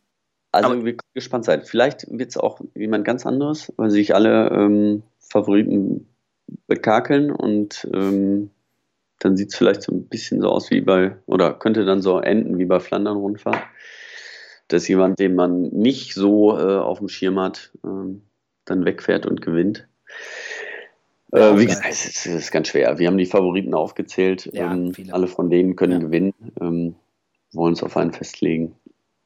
Also Aber wir können gespannt sein. Vielleicht wird es auch jemand ganz anderes, weil sich alle ähm, Favoriten bekakeln und ähm, dann sieht es vielleicht so ein bisschen so aus wie bei, oder könnte dann so enden wie bei Flandern-Rundfahrt. Dass jemand, den man nicht so äh, auf dem Schirm hat, ähm, dann wegfährt und gewinnt. Äh, wie gesagt, es ist, ganz schwer. Wir haben die Favoriten aufgezählt. Ja, ähm, alle von denen können ja. gewinnen. Ähm, wollen es auf einen festlegen.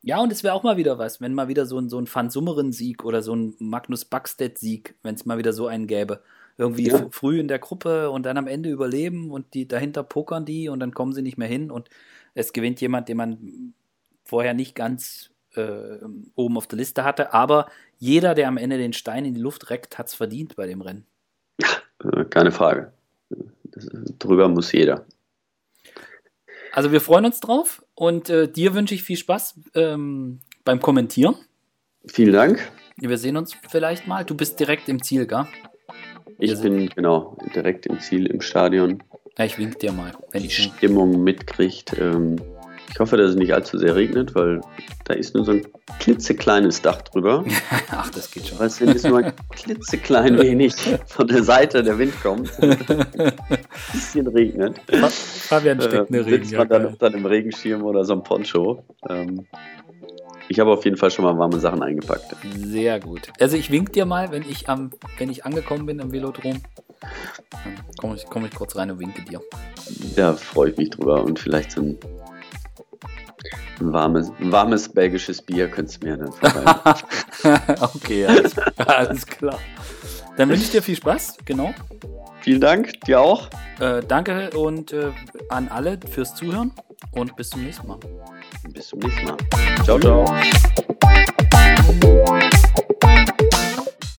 Ja, und es wäre auch mal wieder was, wenn mal wieder so ein, so ein Van Summeren-Sieg oder so ein Magnus Backstedt-Sieg, wenn es mal wieder so einen gäbe. Irgendwie ja. früh in der Gruppe und dann am Ende überleben und die dahinter pokern die und dann kommen sie nicht mehr hin und es gewinnt jemand, den man vorher nicht ganz äh, oben auf der Liste hatte. Aber jeder, der am Ende den Stein in die Luft reckt, hat es verdient bei dem Rennen. Äh, keine Frage. Das, drüber muss jeder. Also wir freuen uns drauf und äh, dir wünsche ich viel Spaß ähm, beim Kommentieren. Vielen Dank. Wir sehen uns vielleicht mal. Du bist direkt im Ziel, gell? Ich bin genau direkt im Ziel im Stadion. Ja, ich wink dir mal. Wenn die Stimmung mitkriegt. Ähm, ich hoffe, dass es nicht allzu sehr regnet, weil da ist nur so ein klitzekleines Dach drüber. (laughs) Ach, das geht schon. Weißt du, wenn es nur ein klitzeklein wenig von der Seite der Wind kommt, ein (laughs) bisschen regnet. Fabian steckt eine äh, Regen. Sitzt man dann unter einem Regenschirm oder so einem Poncho. Ähm, ich habe auf jeden Fall schon mal warme Sachen eingepackt. Sehr gut. Also ich wink dir mal, wenn ich am, wenn ich angekommen bin am Velodrom. Komme ich, komm ich kurz rein und winke dir. Da freue ich mich drüber und vielleicht so ein ein warmes, warmes belgisches Bier könntest du mir dann vorbei. (laughs) okay, alles, alles, klar. Dann wünsche ich dir viel Spaß, genau. Vielen Dank, dir auch. Äh, danke und äh, an alle fürs Zuhören und bis zum nächsten Mal. Bis zum nächsten Mal. Ciao, ciao.